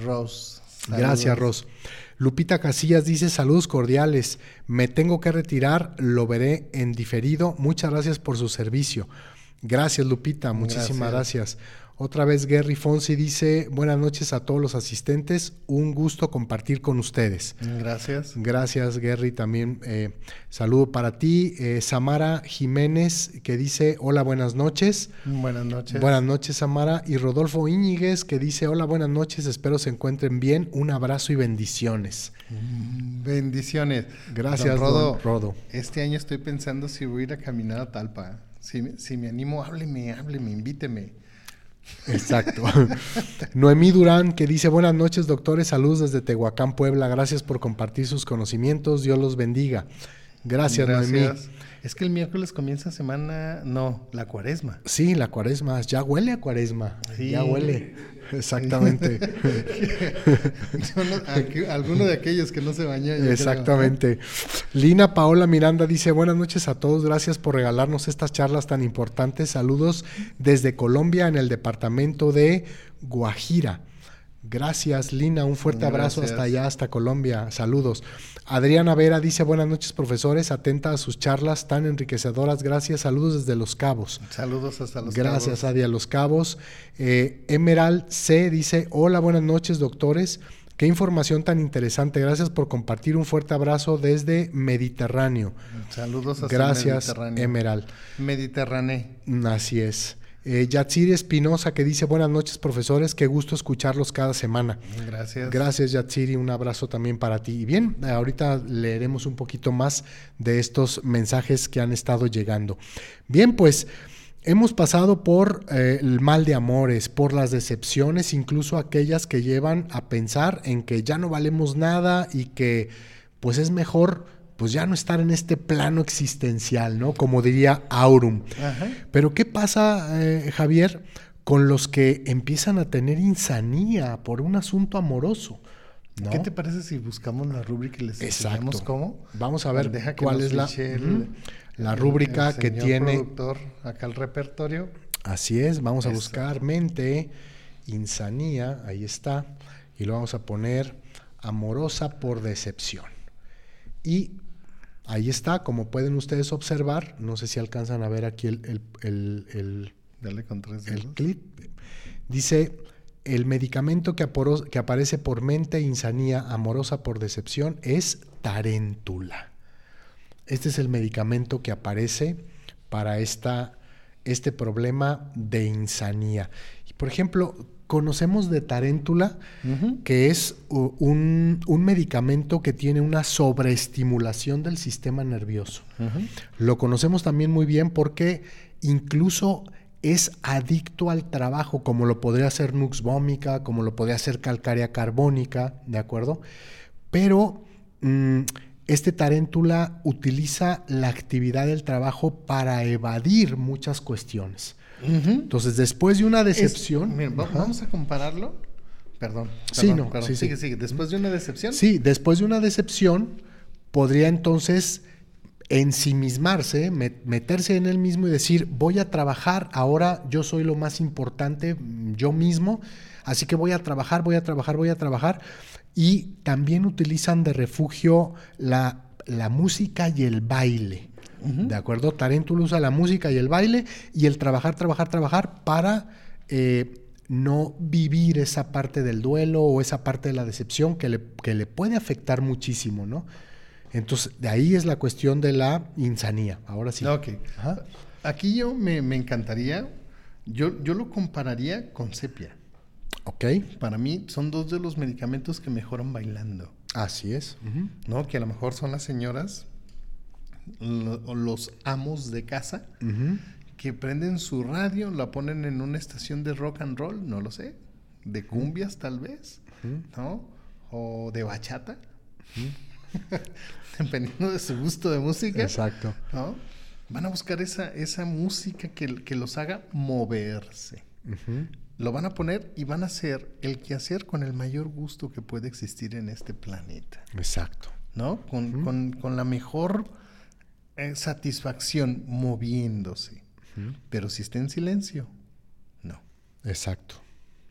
Gracias. Ros. Lupita Casillas dice saludos cordiales. Me tengo que retirar, lo veré en diferido. Muchas gracias por su servicio. Gracias, Lupita. Muchísimas gracias. Otra vez Gary Fonsi dice buenas noches a todos los asistentes. Un gusto compartir con ustedes. Gracias. Gracias, Gary. También eh, saludo para ti. Eh, Samara Jiménez que dice hola, buenas noches. Buenas noches. Buenas noches, Samara. Y Rodolfo Íñiguez, que dice, hola, buenas noches, espero se encuentren bien. Un abrazo y bendiciones. Mm, Bendiciones. Gracias, Don Rodo. don Rodo. Este año estoy pensando si voy a ir a caminar a Talpa. Si, me- si me animo, hábleme, hábleme, invíteme. Exacto. (laughs) Noemí Durán, que dice, buenas noches, doctores, saludos desde Tehuacán, Puebla. Gracias por compartir sus conocimientos. Dios los bendiga. Gracias, Noemí. Es que el miércoles comienza semana, no, la cuaresma. Sí, la cuaresma. Ya huele a cuaresma. Sí. Ya huele. Exactamente. (laughs) Alguno de aquellos que no se bañó. creo. Exactamente. Lina Paola Miranda dice, buenas noches a todos, gracias por regalarnos estas charlas tan importantes. Saludos desde Colombia en el departamento de Guajira. Gracias, Lina. Un fuerte abrazo hasta allá, hasta Colombia. Saludos. Adriana Vera dice, buenas noches, profesores. Atenta a sus charlas tan enriquecedoras. Gracias. Saludos desde Los Cabos. Saludos hasta los Gracias, cabos. Adi, a Los Cabos. Eh, Emerald C. dice, hola, buenas noches, doctores. Qué información tan interesante. Gracias por compartir. Un fuerte abrazo desde Mediterráneo. Saludos hasta Gracias, Mediterráneo. Emerald. Mediterráneo. Así es. Eh, Yatsiri Espinosa que dice, buenas noches, profesores. Qué gusto escucharlos cada semana. Gracias. Gracias, Yatsiri. Un abrazo también para ti. Y bien, ahorita leeremos un poquito más de estos mensajes que han estado llegando. Bien, pues hemos pasado por eh, el mal de amores, por las decepciones, incluso aquellas que llevan a pensar en que ya no valemos nada y que pues es mejor pues ya no estar en este plano existencial, ¿no? Como diría Aurum. Ajá. Pero ¿qué pasa, eh, Javier, con los que empiezan a tener insanía por un asunto amoroso? ¿no? ¿Qué te parece si buscamos la rúbrica y les enseñamos cómo? Vamos a ver Deja que cuál es la, el- la el- rúbrica el que señor tiene. productor acá el repertorio. Así es, vamos a Eso. buscar mente, insanía, ahí está, y lo vamos a poner amorosa por decepción. Y ahí está, como pueden ustedes observar, no sé si alcanzan a ver aquí el, el- el- el- Dale con tres clip. Dice, el medicamento que, aparece por mente insanía amorosa por decepción es taréntula. Este es el medicamento que aparece para esta, este problema de insanía. Por ejemplo, conocemos de taréntula que es un, un medicamento que tiene una sobreestimulación del sistema nervioso. Lo conocemos también muy bien porque incluso es adicto al trabajo, como lo podría hacer Nux vomica, como lo podría hacer calcárea carbónica, ¿de acuerdo? Pero mm, este taréntula utiliza la actividad del trabajo para evadir muchas cuestiones. Entonces, después de una decepción... vamos a compararlo. Perdón. Sí, perdón, no, perdón. sí, sí. sigue, sigue. Después de una decepción. Sí, después de una decepción, podría entonces ensimismarse, meterse en él mismo y decir, voy a trabajar, ahora yo soy lo más importante, yo mismo, así que voy a trabajar, voy a trabajar, voy a trabajar. Y también utilizan de refugio la, la música y el baile. ¿De acuerdo? Taréntula usa la música y el baile y el trabajar, trabajar, trabajar para eh, no vivir esa parte del duelo o esa parte de la decepción que le, que le puede afectar muchísimo, ¿no? Entonces, de ahí es la cuestión de la insanía. Ahora sí. Ok. Aquí yo me, encantaría, yo, yo lo compararía con sepia. Ok. Para mí son dos de los medicamentos que mejoran bailando. Así es. ¿No? Que a lo mejor son las señoras los amos de casa que prenden su radio, la ponen en una estación de rock and roll, no lo sé, de cumbias tal vez, ¿no? O de bachata. (laughs) dependiendo de su gusto de música. Exacto. ¿no? Van a buscar esa, esa música que, que los haga moverse. Lo van a poner y van a hacer el quehacer con el mayor gusto que puede existir en este planeta. Exacto. ¿No? Con, con, la mejor satisfacción moviéndose. Pero si está en silencio, no. Exacto.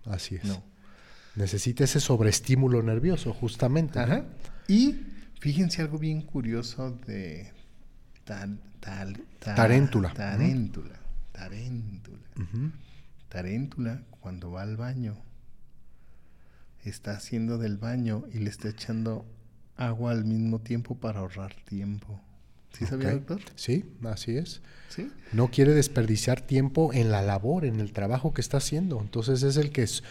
Así es. No. Necesita ese sobreestímulo nervioso, justamente. Ajá. Y Fíjense algo bien curioso de tal, tal, taréntula. Taréntula. Taréntula. cuando va al baño, está haciendo del baño y le está echando agua al mismo tiempo para ahorrar tiempo. ¿Sí sabía, doctor? Sí, así es. ¿Sí? No quiere desperdiciar tiempo en la labor, en el trabajo que está haciendo. Entonces es el que es,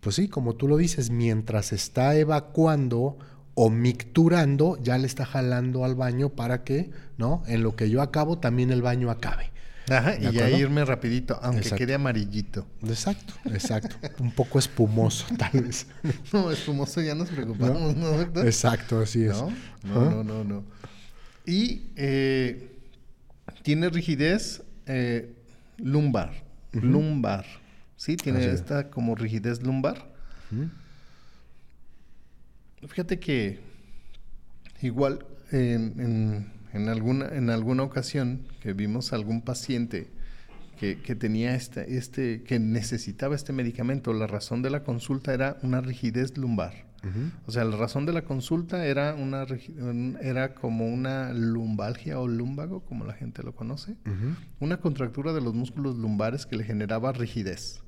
pues sí, como tú lo dices, mientras está evacuando o micturando, ya le está jalando al baño para que, ¿no? En lo que yo acabo, también el baño acabe. Ajá, y ya irme rapidito, aunque quede amarillito. Exacto, exacto. Un poco espumoso, (laughs) tal vez. No, espumoso ya nos preocupamos, ¿no, doctor? Exacto, así es. No, no, no, no. Y eh, tiene rigidez eh, lumbar. Lumbar. Sí, tiene esta como rigidez lumbar. Fíjate que igual en, alguna, en alguna ocasión que vimos algún paciente que, tenía este, este, que necesitaba este medicamento, la razón de la consulta era una rigidez lumbar. O sea, la razón de la consulta era una era como una lumbalgia o lumbago, como la gente lo conoce, una contractura de los músculos lumbares que le generaba rigidez.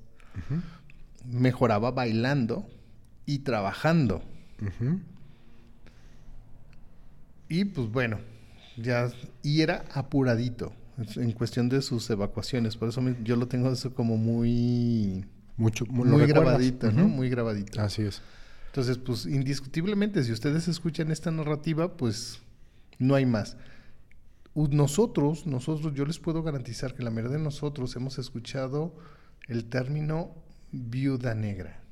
Mejoraba bailando y trabajando. Y pues bueno, ya, y era apuradito en cuestión de sus evacuaciones, por eso yo lo tengo eso como muy... Mucho, muy grabadito, ¿no? Muy grabadito. Así es. Entonces, pues indiscutiblemente, si ustedes escuchan esta narrativa, pues no hay más. Nosotros, nosotros, yo les puedo garantizar que la mayoría de nosotros hemos escuchado el término viuda negra.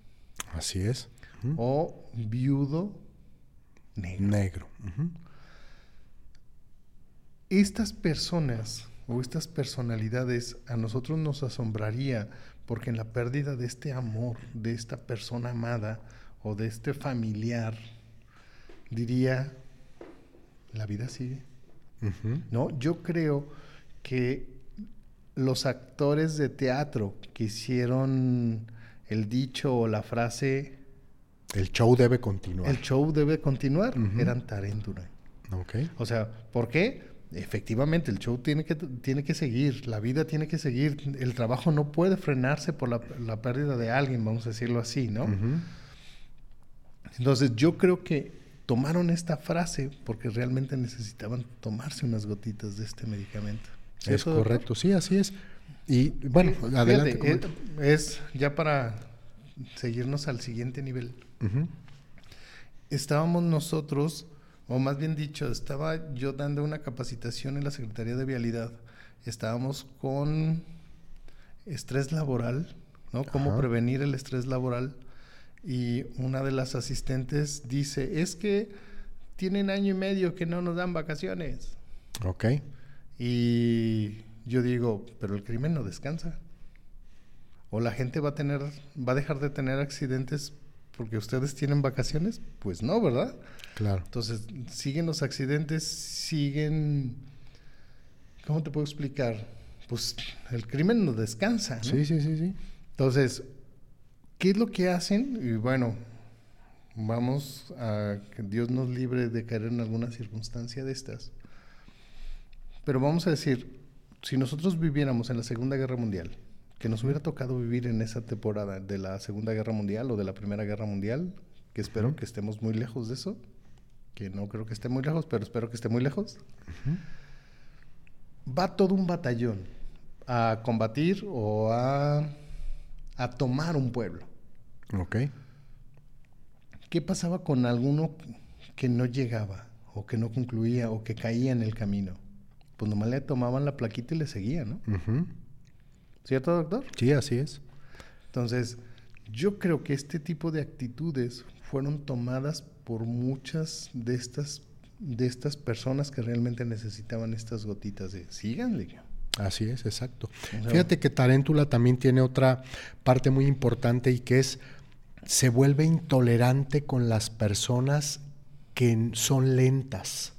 Así es o viudo negro. Estas personas o estas personalidades a nosotros nos asombraría porque en la pérdida de este amor, de esta persona amada o de este familiar, diría, la vida sigue. ¿No? Yo creo que los actores de teatro que hicieron el dicho o la frase el show debe continuar. El show debe continuar. Eran taréntula. Okay. O sea, ¿por qué? Efectivamente, el show tiene que, tiene que seguir, la vida tiene que seguir, el trabajo no puede frenarse por la, pérdida de alguien, vamos a decirlo así, ¿no? Entonces yo creo que tomaron esta frase porque realmente necesitaban tomarse unas gotitas de este medicamento. Es correcto, sí, así es. Y bueno, adelante. es ya para seguirnos al siguiente nivel. Estábamos nosotros, o más bien dicho, estaba yo dando una capacitación en la Secretaría de Vialidad. Estábamos con estrés laboral, ¿no? Cómo prevenir el estrés laboral. Y una de las asistentes dice, es que tienen año y medio que no nos dan vacaciones. Ok. Y yo digo, pero el crimen no descansa. O la gente va a tener, va a dejar de tener accidentes porque ustedes tienen vacaciones, pues no, ¿verdad? Claro. Entonces, siguen los accidentes, siguen... ¿Cómo te puedo explicar? Pues el crimen no descansa. ¿no? Sí, sí, sí, sí. Entonces, ¿qué es lo que hacen? Y bueno, vamos a que Dios nos libre de caer en alguna circunstancia de estas. Pero vamos a decir, si nosotros viviéramos en la Segunda Guerra Mundial, que nos hubiera tocado vivir en esa temporada de la Segunda Guerra Mundial o de la Primera Guerra Mundial, que espero que estemos muy lejos de eso, que no creo que esté muy lejos, pero espero que esté muy lejos, va todo un batallón a combatir o a, a tomar un pueblo. Ok. ¿Qué pasaba con alguno que no llegaba o que no concluía o que caía en el camino? Pues nomás le tomaban la plaquita y le seguían, ¿no? Ujú. ¿Cierto, doctor? Sí, así es. Entonces, yo creo que este tipo de actitudes fueron tomadas por muchas de estas, de estas personas que realmente necesitaban estas gotitas de síganle. Así es, exacto. O sea, Fíjate que Taréntula también tiene otra parte muy importante y que es se vuelve intolerante con las personas que son lentas.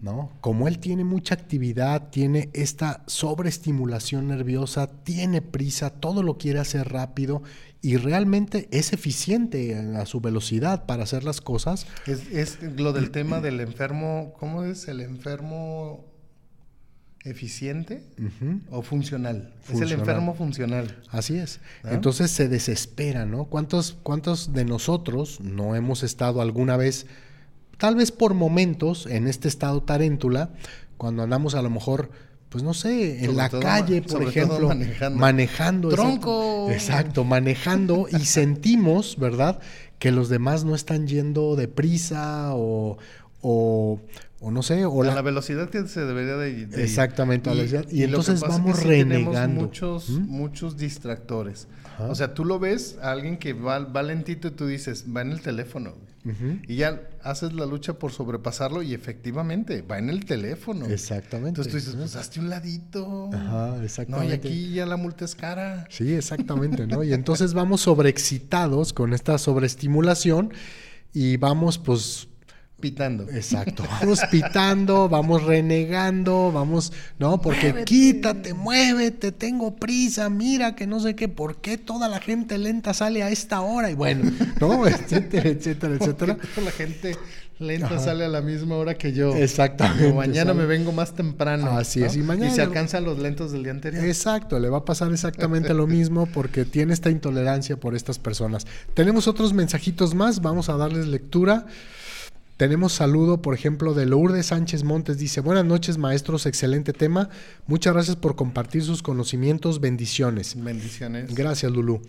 ¿no? Como él tiene mucha actividad, tiene esta sobreestimulación nerviosa, tiene prisa, todo lo quiere hacer rápido y realmente es eficiente en- a su velocidad para hacer las cosas. Es, es lo del tema del enfermo, ¿cómo es? El enfermo eficiente o funcional. Es el enfermo funcional. Así es. ¿Ah? Entonces se desespera, ¿no? ¿Cuántos, ¿Cuántos de nosotros no hemos estado alguna vez, tal vez por momentos, en este estado taréntula, cuando andamos a lo mejor, pues no sé, en Sobre la todo calle, por ejemplo, manejando. manejando. ¡Tronco! Exacto, exacto, manejando y (laughs) sentimos, ¿verdad? Que los demás no están yendo deprisa o, o, o no sé, o a la, la velocidad que se debería de, de ir. Exactamente, a la velocidad. Y lo que entonces pasa es que vamos sí tenemos renegando. muchos, ¿Mm? muchos distractores. Ajá. O sea, tú lo ves a alguien que va, va lentito y tú dices, va en el teléfono. Y ya haces la lucha por sobrepasarlo y efectivamente va en el teléfono. Exactamente. Entonces tú dices, pues hazte un ladito. Ajá, No, y exactamente. aquí ya la multa es cara. Sí, exactamente, ¿no? Y entonces vamos sobreexcitados con esta sobreestimulación y vamos, pues, Pitando. exacto, vamos pitando, vamos renegando, vamos, ¿no? Porque quítate, muévete, tengo prisa, mira que no sé qué, ¿por qué toda la gente lenta sale a esta hora? Y bueno, ¿no? (laughs) Etcétera, etcétera, etcétera. Toda la gente lenta Ajá. sale a la misma hora que yo. Exactamente, Como mañana sale. me vengo más temprano. Así es, y y mañana se ya- alcanzan los lentos del día anterior. Exacto, le va a pasar exactamente lo mismo porque tiene esta intolerancia por estas personas. Tenemos otros mensajitos más, vamos a darles lectura. Tenemos saludo, por ejemplo, de Lourdes Sánchez Montes. Dice, buenas noches maestros, excelente tema. Muchas gracias por compartir sus conocimientos, bendiciones. Bendiciones. Gracias, Lulú.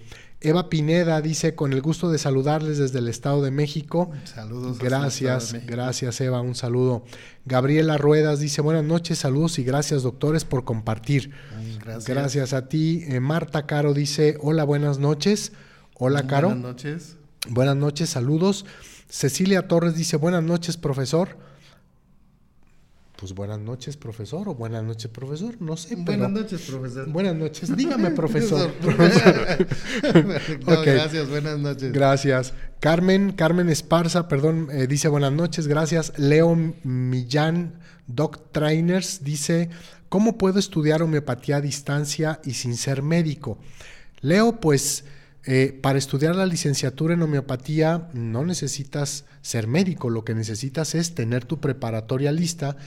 Eva Pineda dice, con el gusto de saludarles desde el Estado de México. Saludos. Gracias, México. gracias Eva, un saludo. Gabriela Ruedas dice, buenas noches, saludos y gracias doctores por compartir. Gracias. Gracias a ti. Eh, Marta Caro dice, hola, buenas noches. Hola, Caro. Buenas noches. Buenas noches, saludos. Cecilia Torres dice, buenas noches, profesor. Pues buenas noches, profesor, o buenas noches, profesor, no sé, pero... Buenas noches, profesor. Buenas noches, dígame, (laughs) profesor. (laughs) (laughs) No. Gracias, buenas noches. Gracias. Carmen, Carmen Esparza, perdón, eh, dice buenas noches, gracias. Leo Millán, Doc Trainers, dice, ¿cómo puedo estudiar homeopatía a distancia y sin ser médico? Leo, pues eh, para estudiar la licenciatura en homeopatía no necesitas ser médico, lo que necesitas es tener tu preparatoria lista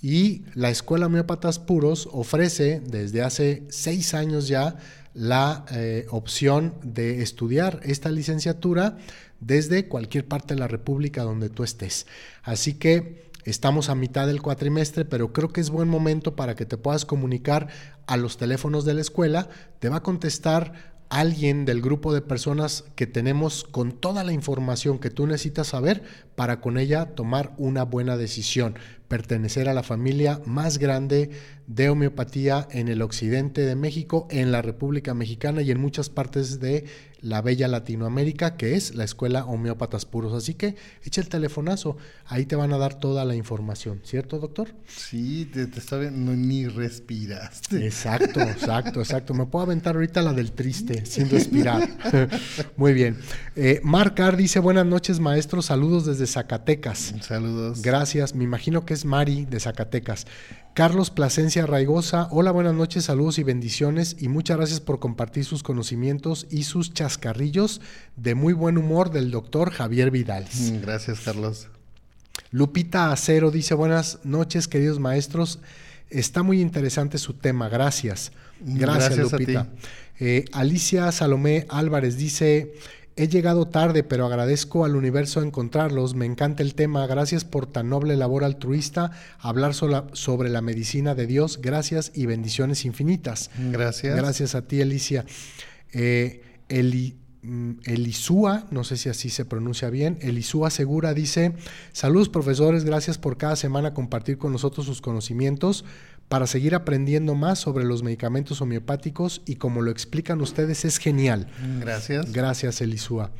y la Escuela Homeópatas Puros ofrece desde hace seis años ya la eh, opción de estudiar esta licenciatura desde cualquier parte de la República donde tú estés. Así que estamos a mitad del cuatrimestre, pero creo que es buen momento para que te puedas comunicar a los teléfonos de la escuela. Te va a contestar alguien del grupo de personas que tenemos con toda la información que tú necesitas saber para con ella tomar una buena decisión, pertenecer a la familia más grande de homeopatía en el occidente de México, en la República Mexicana y en muchas partes de la bella Latinoamérica, que es la Escuela Homeópatas Puros. Así que echa el telefonazo, ahí te van a dar toda la información, ¿cierto, doctor? Sí, te, está viendo, ni respiraste. Exacto, (laughs) exacto, exacto. Me puedo aventar ahorita la del triste, (laughs) sin respirar. (laughs) Muy bien. Eh, Marcar dice, buenas noches, maestro, saludos desde Zacatecas. Saludos. Gracias, me imagino que es Mari de Zacatecas. Carlos Plasencia Raigosa, hola, buenas noches, saludos y bendiciones y muchas gracias por compartir sus conocimientos y sus chascarrillos de muy buen humor del doctor Javier Vidal. Mm, gracias, Carlos. Lupita Acero dice, buenas noches, queridos maestros. Está muy interesante su tema, gracias. Gracias, Lupita. Eh, Alicia Salomé Álvarez dice, He llegado tarde, pero agradezco al universo encontrarlos. Me encanta el tema. Gracias por tan noble labor altruista. Hablar sobre la medicina de Dios. Gracias y bendiciones infinitas. Gracias. Gracias a ti, Alicia. Eh, mm, Elisúa, no sé si así se pronuncia bien, Elisúa Segura dice, saludos profesores, gracias por cada semana compartir con nosotros sus conocimientos para seguir aprendiendo más sobre los medicamentos homeopáticos y como lo explican ustedes es genial. Gracias. Gracias, Elisúa.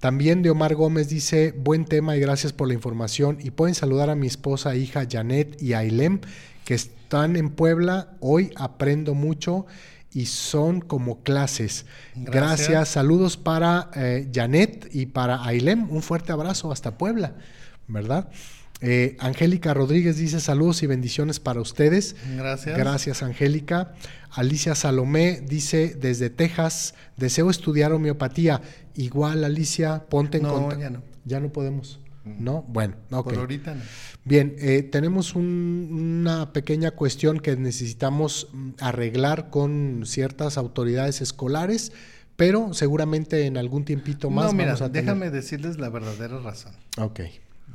También de Omar Gómez dice, buen tema y gracias por la información. Y pueden saludar a mi esposa hija Janet y Ailem, que están en Puebla. Hoy aprendo mucho y son como clases. Gracias. Saludos para eh, Janet y para Ailem. Un fuerte abrazo hasta Puebla, ¿verdad? Eh, Angélica Rodríguez dice saludos y bendiciones para ustedes. Gracias. Gracias, Angélica. Alicia Salomé dice desde Texas, deseo estudiar homeopatía. Igual, Alicia, ponte en contacto. Ya no. Ya no podemos. ¿No? Bueno, ok. Por ahorita no. Bien, eh, tenemos una pequeña cuestión que necesitamos mm, arreglar con ciertas autoridades escolares, pero seguramente en algún tiempito más no, mira, vamos a déjame decirles la verdadera razón. Ok,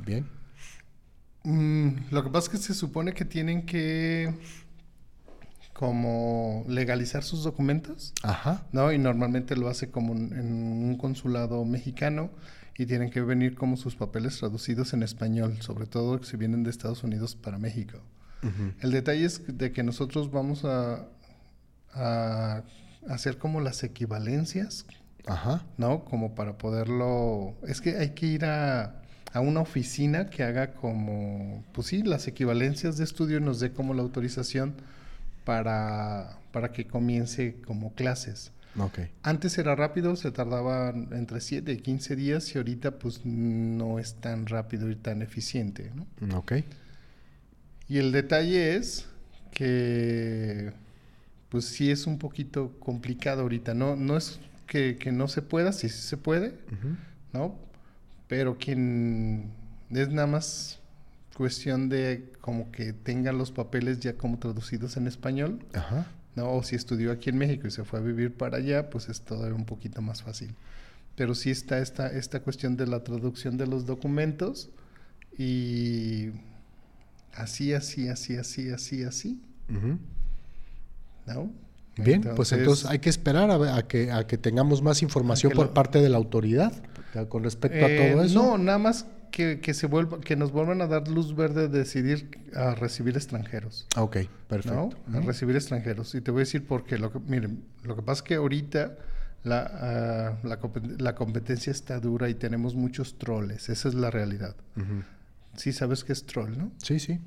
bien. Mm, lo que pasa es que se supone que tienen que como legalizar sus documentos. Ajá. ¿No? Y normalmente lo hace como en un consulado mexicano y tienen que venir como sus papeles traducidos en español, sobre todo si vienen de Estados Unidos para México. El detalle es de que nosotros vamos a, a hacer como las equivalencias, Ajá. ¿no? Como para poderlo... Es que hay que ir a a una oficina que haga como, pues sí, las equivalencias de estudio y nos dé como la autorización para, para que comience como clases. Okay. Antes era rápido, se tardaba entre 7 y 15 días y ahorita pues no es tan rápido y tan eficiente. ¿no? Ok. Y el detalle es que pues sí es un poquito complicado ahorita. No, no es que, no se pueda, sí, sí se puede, ¿no? pero quien es nada más cuestión de como que tengan los papeles ya como traducidos en español, ¿no? O si estudió aquí en México y se fue a vivir para allá, pues es todavía un poquito más fácil. Pero sí está esta, esta cuestión de la traducción de los documentos y así, así, así, así, así, así. ¿No? Bien, pues entonces hay que esperar a, que, a que tengamos más información por parte de la autoridad con respecto a todo eh, eso. No, nada más que, se vuelva, que nos vuelvan a dar luz verde de decidir a recibir extranjeros. Ok, perfecto. A recibir extranjeros. Y te voy a decir por qué. Lo que, miren, lo que pasa es que ahorita la, ah, la, competencia está dura y tenemos muchos troles. Esa es la realidad. Sí, sabes qué es troll, ¿no? Sí, sí.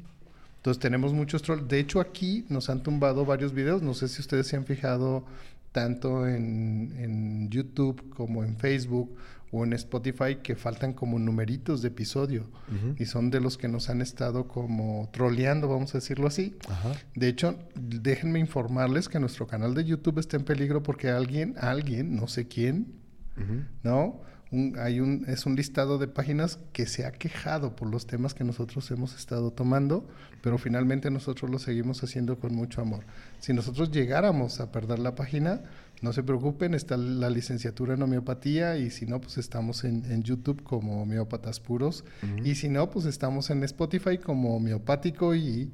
Entonces tenemos muchos trolls. De hecho, aquí nos han tumbado varios videos. No sé si ustedes se han fijado tanto en, YouTube como en Facebook o en Spotify que faltan como numeritos de episodio y son de los que nos han estado como troleando, vamos a decirlo así. De hecho, déjenme informarles que nuestro canal de YouTube está en peligro porque alguien, alguien, no sé quién, ¿no? hay un, es un listado de páginas que se ha quejado por los temas que nosotros hemos estado tomando, pero finalmente nosotros lo seguimos haciendo con mucho amor. Si nosotros llegáramos a perder la página, no se preocupen, está la licenciatura en homeopatía y si no, pues estamos en, YouTube como homeópatas puros. Y si no, pues estamos en Spotify como homeopático y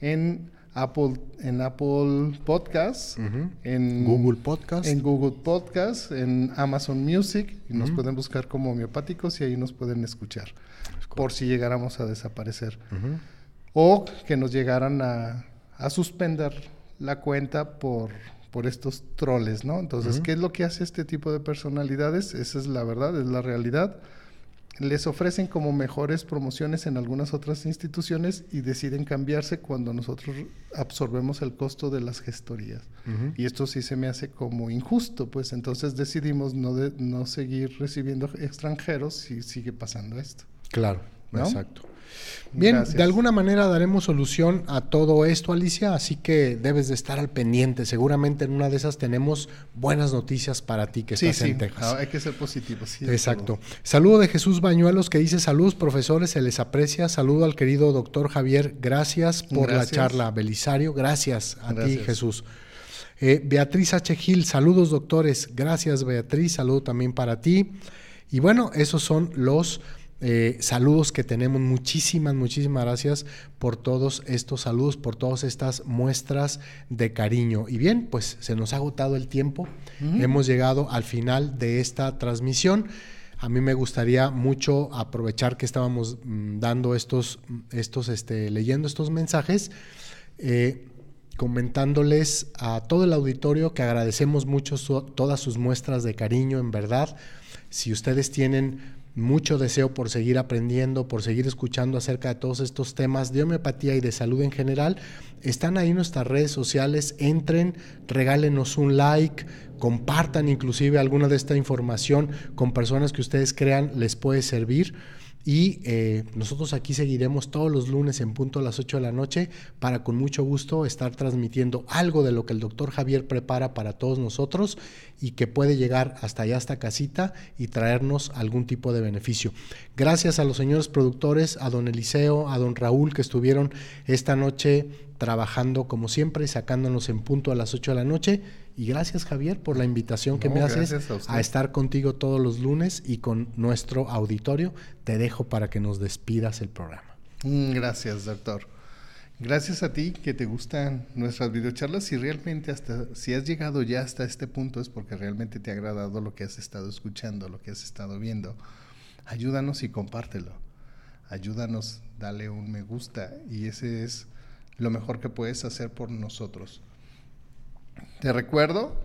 en Apple, en Apple Podcasts, en Google Podcasts, en Google Podcasts, en Amazon Music, y nos pueden buscar como homeopáticos y ahí nos pueden escuchar, por si llegáramos a desaparecer. O que nos llegaran a, a, suspender la cuenta por por estos troles, ¿no? Entonces, ¿qué es lo que hace este tipo de personalidades? Esa es la verdad, es la realidad. Les ofrecen como mejores promociones en algunas otras instituciones y deciden cambiarse cuando nosotros absorbemos el costo de las gestorías. Y esto sí se me hace como injusto, pues entonces decidimos no, no seguir recibiendo extranjeros si sigue pasando esto. Claro, exacto. Bien, de alguna manera daremos solución a todo esto, Alicia, así que debes de estar al pendiente. Seguramente en una de esas tenemos buenas noticias para ti que estás en Texas. Ah, hay que ser positivo, sí. Exacto. Saludo de Jesús Bañuelos que dice saludos profesores, se les aprecia. Saludo al querido doctor Javier, gracias por la charla. Belisario, gracias a ti Jesús. Eh, Beatriz H. Gil, saludos doctores, gracias Beatriz, saludo también para ti. Y bueno, esos son los eh, saludos que tenemos. Muchísimas, muchísimas gracias por todos estos saludos, por todas estas muestras de cariño. Y bien, pues se nos ha agotado el tiempo. Hemos llegado al final de esta transmisión. A mí me gustaría mucho aprovechar que estábamos mm, dando estos, estos, este, leyendo estos mensajes, eh, comentándoles a todo el auditorio que agradecemos mucho todas sus muestras de cariño, en verdad. Si ustedes tienen mucho deseo por seguir aprendiendo, por seguir escuchando acerca de todos estos temas de homeopatía y de salud en general. Están ahí nuestras redes sociales, entren, regálenos un like, compartan inclusive alguna de esta información con personas que ustedes crean les puede servir. Y eh, nosotros aquí seguiremos todos los lunes en punto a las 8 de la noche para con mucho gusto estar transmitiendo algo de lo que el doctor Javier prepara para todos nosotros y que puede llegar hasta allá, hasta casita y traernos algún tipo de beneficio. Gracias a los señores productores, a don Eliseo, a don Raúl que estuvieron esta noche trabajando como siempre, sacándonos en punto a las 8 de la noche y gracias Javier por la invitación que me haces a, estar contigo todos los lunes y con nuestro auditorio. Te dejo para que nos despidas el programa. Mm, gracias, doctor. Gracias a ti que te gustan nuestras videocharlas y realmente hasta si has llegado ya hasta este punto es porque realmente te ha agradado lo que has estado escuchando, lo que has estado viendo. Ayúdanos y compártelo. Ayúdanos, dale un me gusta y ese es lo mejor que puedes hacer por nosotros. Te recuerdo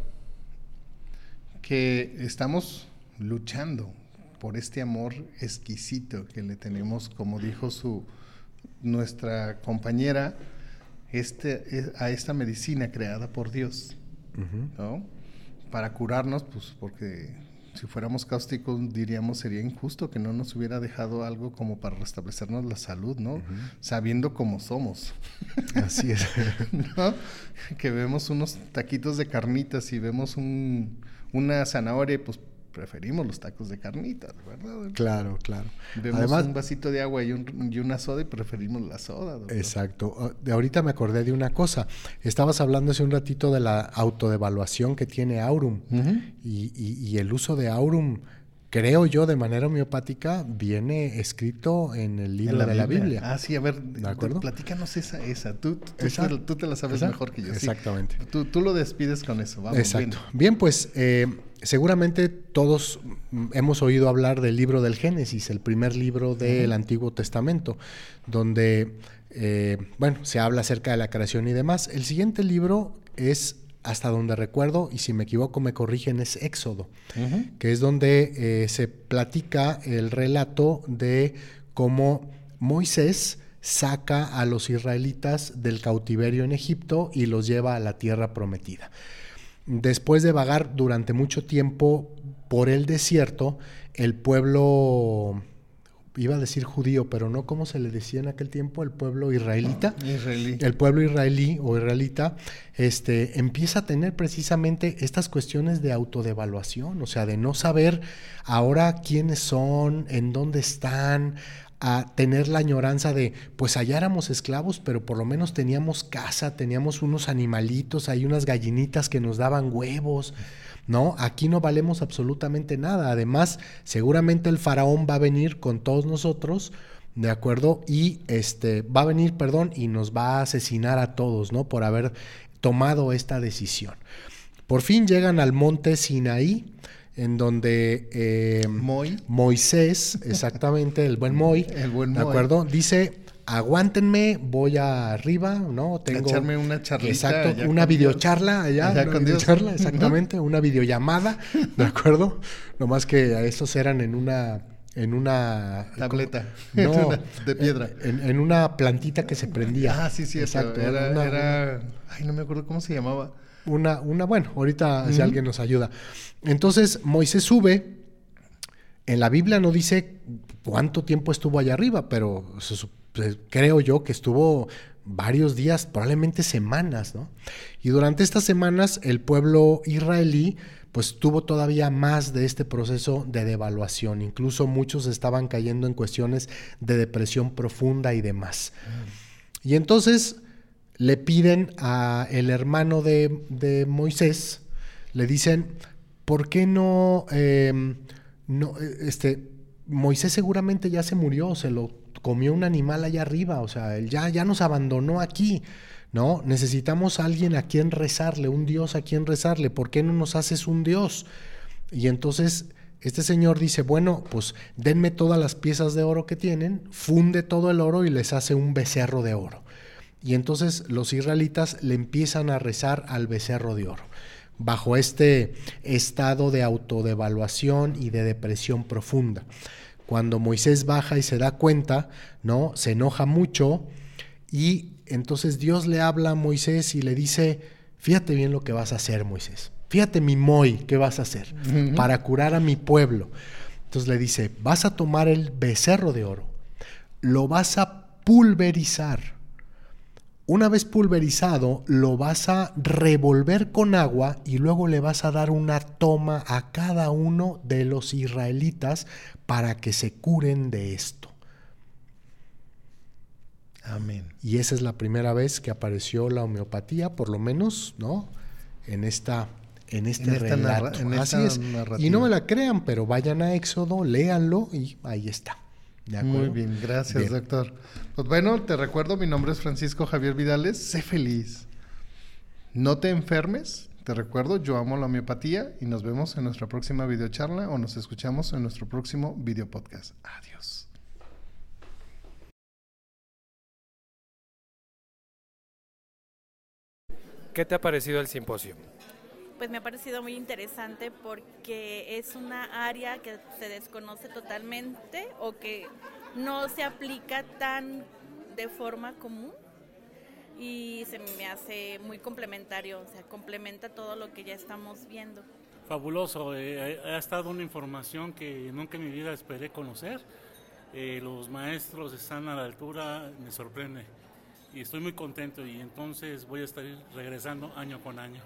que estamos luchando por este amor exquisito que le tenemos, como dijo su nuestra compañera, este, a esta medicina creada por Dios, ¿no? Para curarnos, pues porque si fuéramos cáusticos, diríamos sería injusto que no nos hubiera dejado algo como para restablecernos la salud, ¿no? Sabiendo cómo somos. Así es. (laughs) ¿No? Que vemos unos taquitos de carnitas y vemos un, una zanahoria, pues preferimos los tacos de carnitas, ¿verdad? Claro, claro. Vemos Además, un vasito de agua y, una soda y preferimos la soda. Exacto. Ah, de ahorita me acordé de una cosa. Estabas hablando hace un ratito de la autodevaluación que tiene Aurum y, el uso de Aurum creo yo, de manera homeopática, viene escrito en el libro de la Biblia. Ah, sí, a ver, ¿De acuerdo? platícanos esa, esa. Tú, tú, Te, la sabes mejor que yo. Exactamente. Tú, tú, lo despides con eso. Vamos, Exacto. Bien, pues eh, seguramente todos hemos oído hablar del libro del Génesis, el primer libro del Antiguo Testamento, donde, eh, bueno, se habla acerca de la creación y demás. El siguiente libro es, hasta donde recuerdo, y si me equivoco me corrigen, es Éxodo, que es donde eh, se platica el relato de cómo Moisés saca a los israelitas del cautiverio en Egipto y los lleva a la tierra prometida. Después de vagar durante mucho tiempo por el desierto, el pueblo, iba a decir judío, pero no como se le decía en aquel tiempo, el pueblo israelita, el pueblo israelí o israelita, este, empieza a tener precisamente estas cuestiones de autodevaluación, o sea, de no saber ahora quiénes son, en dónde están, a tener la añoranza de, pues allá éramos esclavos, pero por lo menos teníamos casa, teníamos unos animalitos, hay unas gallinitas que nos daban huevos, ¿no? Aquí no valemos absolutamente nada. Además, seguramente el faraón va a venir con todos nosotros, ¿de acuerdo? Y este, va a venir, perdón, y nos va a asesinar a todos, ¿no? Por haber tomado esta decisión. Por fin llegan al monte Sinaí, en donde eh, Moisés, exactamente, el buen Moy, el buen ¿de acuerdo? Dice, aguántenme, voy arriba, ¿no? Tengo echarme una charlita. Exacto, una videocharla allá, una con videocharla, exactamente, una videollamada, ¿de acuerdo? Nomás que estos eran en una en una tableta no, (laughs) de piedra. en, una plantita que se prendía. Ah sí sí exacto era, ay no me acuerdo cómo se llamaba. Una una bueno ahorita si alguien nos ayuda. Entonces Moisés sube en la Biblia no dice cuánto tiempo estuvo allá arriba pero pues, creo yo que estuvo varios días probablemente semanas no y durante estas semanas el pueblo israelí pues tuvo todavía más de este proceso de devaluación. Incluso muchos estaban cayendo en cuestiones de depresión profunda y demás. Mm. Y entonces le piden a el hermano de, Moisés, le dicen, ¿por qué no, em, no, este, Moisés seguramente ya se murió, se lo comió un animal allá arriba, o sea, él ya, ya nos abandonó aquí. ¿no? Necesitamos a alguien a quien rezarle, un Dios a quien rezarle. ¿Por qué no nos haces un Dios? Y entonces este señor dice, bueno, pues denme todas las piezas de oro que tienen, funde todo el oro y les hace un becerro de oro. Y entonces los israelitas le empiezan a rezar al becerro de oro, bajo este estado de autodevaluación y de depresión profunda. Cuando Moisés baja y se da cuenta, ¿no? Se enoja mucho y entonces Dios le habla a Moisés y le dice, fíjate bien lo que vas a hacer, Moisés. Fíjate mi Moy, ¿qué vas a hacer? Para curar a mi pueblo. Entonces le dice, vas a tomar el becerro de oro, lo vas a pulverizar. Una vez pulverizado, lo vas a revolver con agua y luego le vas a dar una toma a cada uno de los israelitas para que se curen de esto. Amén. Y esa es la primera vez que apareció la homeopatía, por lo menos, ¿no? En esta en este relato. Así es. Y no me la crean, pero vayan a Éxodo, léanlo y ahí está. Muy bien, gracias, doctor. Pues bueno, te recuerdo, mi nombre es Francisco Javier Vidales. Sé feliz. No te enfermes. Te recuerdo, yo amo la homeopatía y nos vemos en nuestra próxima videocharla o nos escuchamos en nuestro próximo video podcast. Adiós. ¿Qué te ha parecido el simposio? Pues me ha parecido muy interesante porque es una área que se desconoce totalmente o que no se aplica tan de forma común y se me hace muy complementario, o sea, complementa todo lo que ya estamos viendo. Fabuloso, eh, ha estado una información que nunca en mi vida esperé conocer. Eh, los maestros están a la altura, me sorprende y estoy muy contento y entonces voy a estar regresando año con año.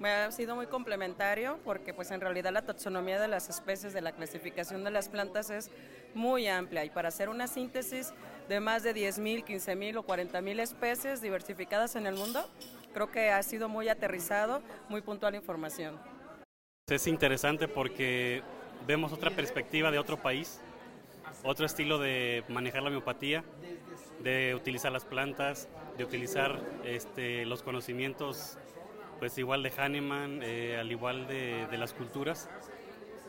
Me ha sido muy complementario porque pues en realidad la taxonomía de las especies, de la clasificación de las plantas es muy amplia y para hacer una síntesis de más de 10.000, 15.000 o 40.000 especies diversificadas en el mundo, creo que ha sido muy aterrizado, muy puntual información. Es interesante porque vemos otra perspectiva de otro país, otro estilo de manejar la homeopatía de utilizar las plantas, de utilizar este, los conocimientos, pues igual de Hahnemann, eh, al igual de, las culturas.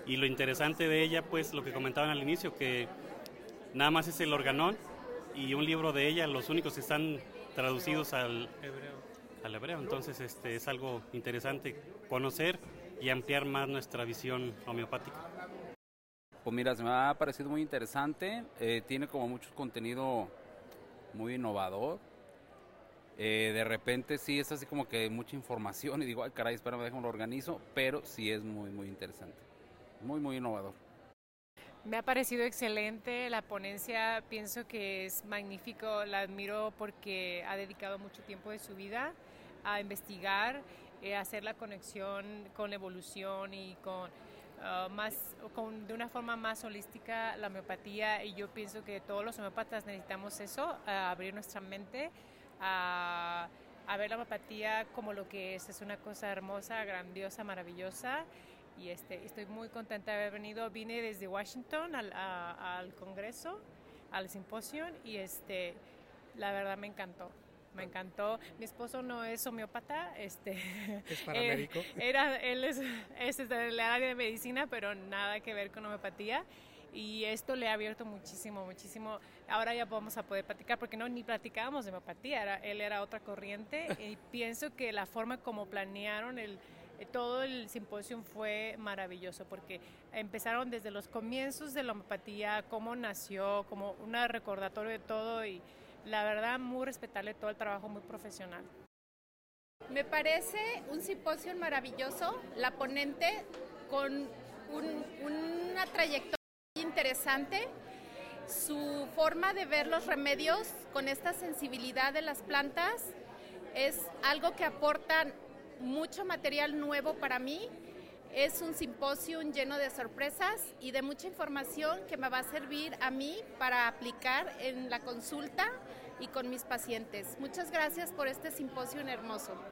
Y lo interesante de ella, pues lo que comentaban al inicio, que nada más es el organón y un libro de ella, los únicos que están traducidos al hebreo. Al hebreo. Entonces este, es algo interesante conocer y ampliar más nuestra visión homeopática. Pues mira, se me ha parecido muy interesante, eh, tiene como mucho contenido muy innovador. Eh, de repente sí es así como que mucha información y digo, ay caray, espérame, déjame lo organizo, pero sí es muy, muy interesante. Muy, muy innovador. Me ha parecido excelente la ponencia, pienso que es magnífico, la admiro porque ha dedicado mucho tiempo de su vida a investigar, eh, hacer la conexión con la evolución y con Ah, más, con, de una forma más holística la homeopatía y yo pienso que todos los homeópatas necesitamos eso, abrir nuestra mente a, ver la homeopatía como lo que es, es una cosa hermosa, grandiosa, maravillosa y este, estoy muy contenta de haber venido, vine desde Washington al, al Congreso, al simposio y este, la verdad me encantó me encantó. Mi esposo no es homeópata, este, es (laughs) paramédico. era, él es, es del área de medicina, pero nada que ver con homeopatía. Y esto le ha abierto muchísimo, muchísimo ahora ya vamos a poder platicar, porque no, ni platicábamos de homeopatía, era, él era otra corriente (laughs) y pienso que la forma como planearon el, eh, todo el simposio fue maravilloso porque empezaron desde los comienzos de la homeopatía, cómo nació, como un recordatorio de todo y la verdad muy respetable todo el trabajo muy profesional. Me parece un simposio maravilloso, la ponente con una trayectoria interesante, su forma de ver los remedios con esta sensibilidad de las plantas es algo que aporta mucho material nuevo para mí. Es un simposio lleno de sorpresas y de mucha información que me va a servir a mí para aplicar en la consulta y con mis pacientes. Muchas gracias por este simposio hermoso.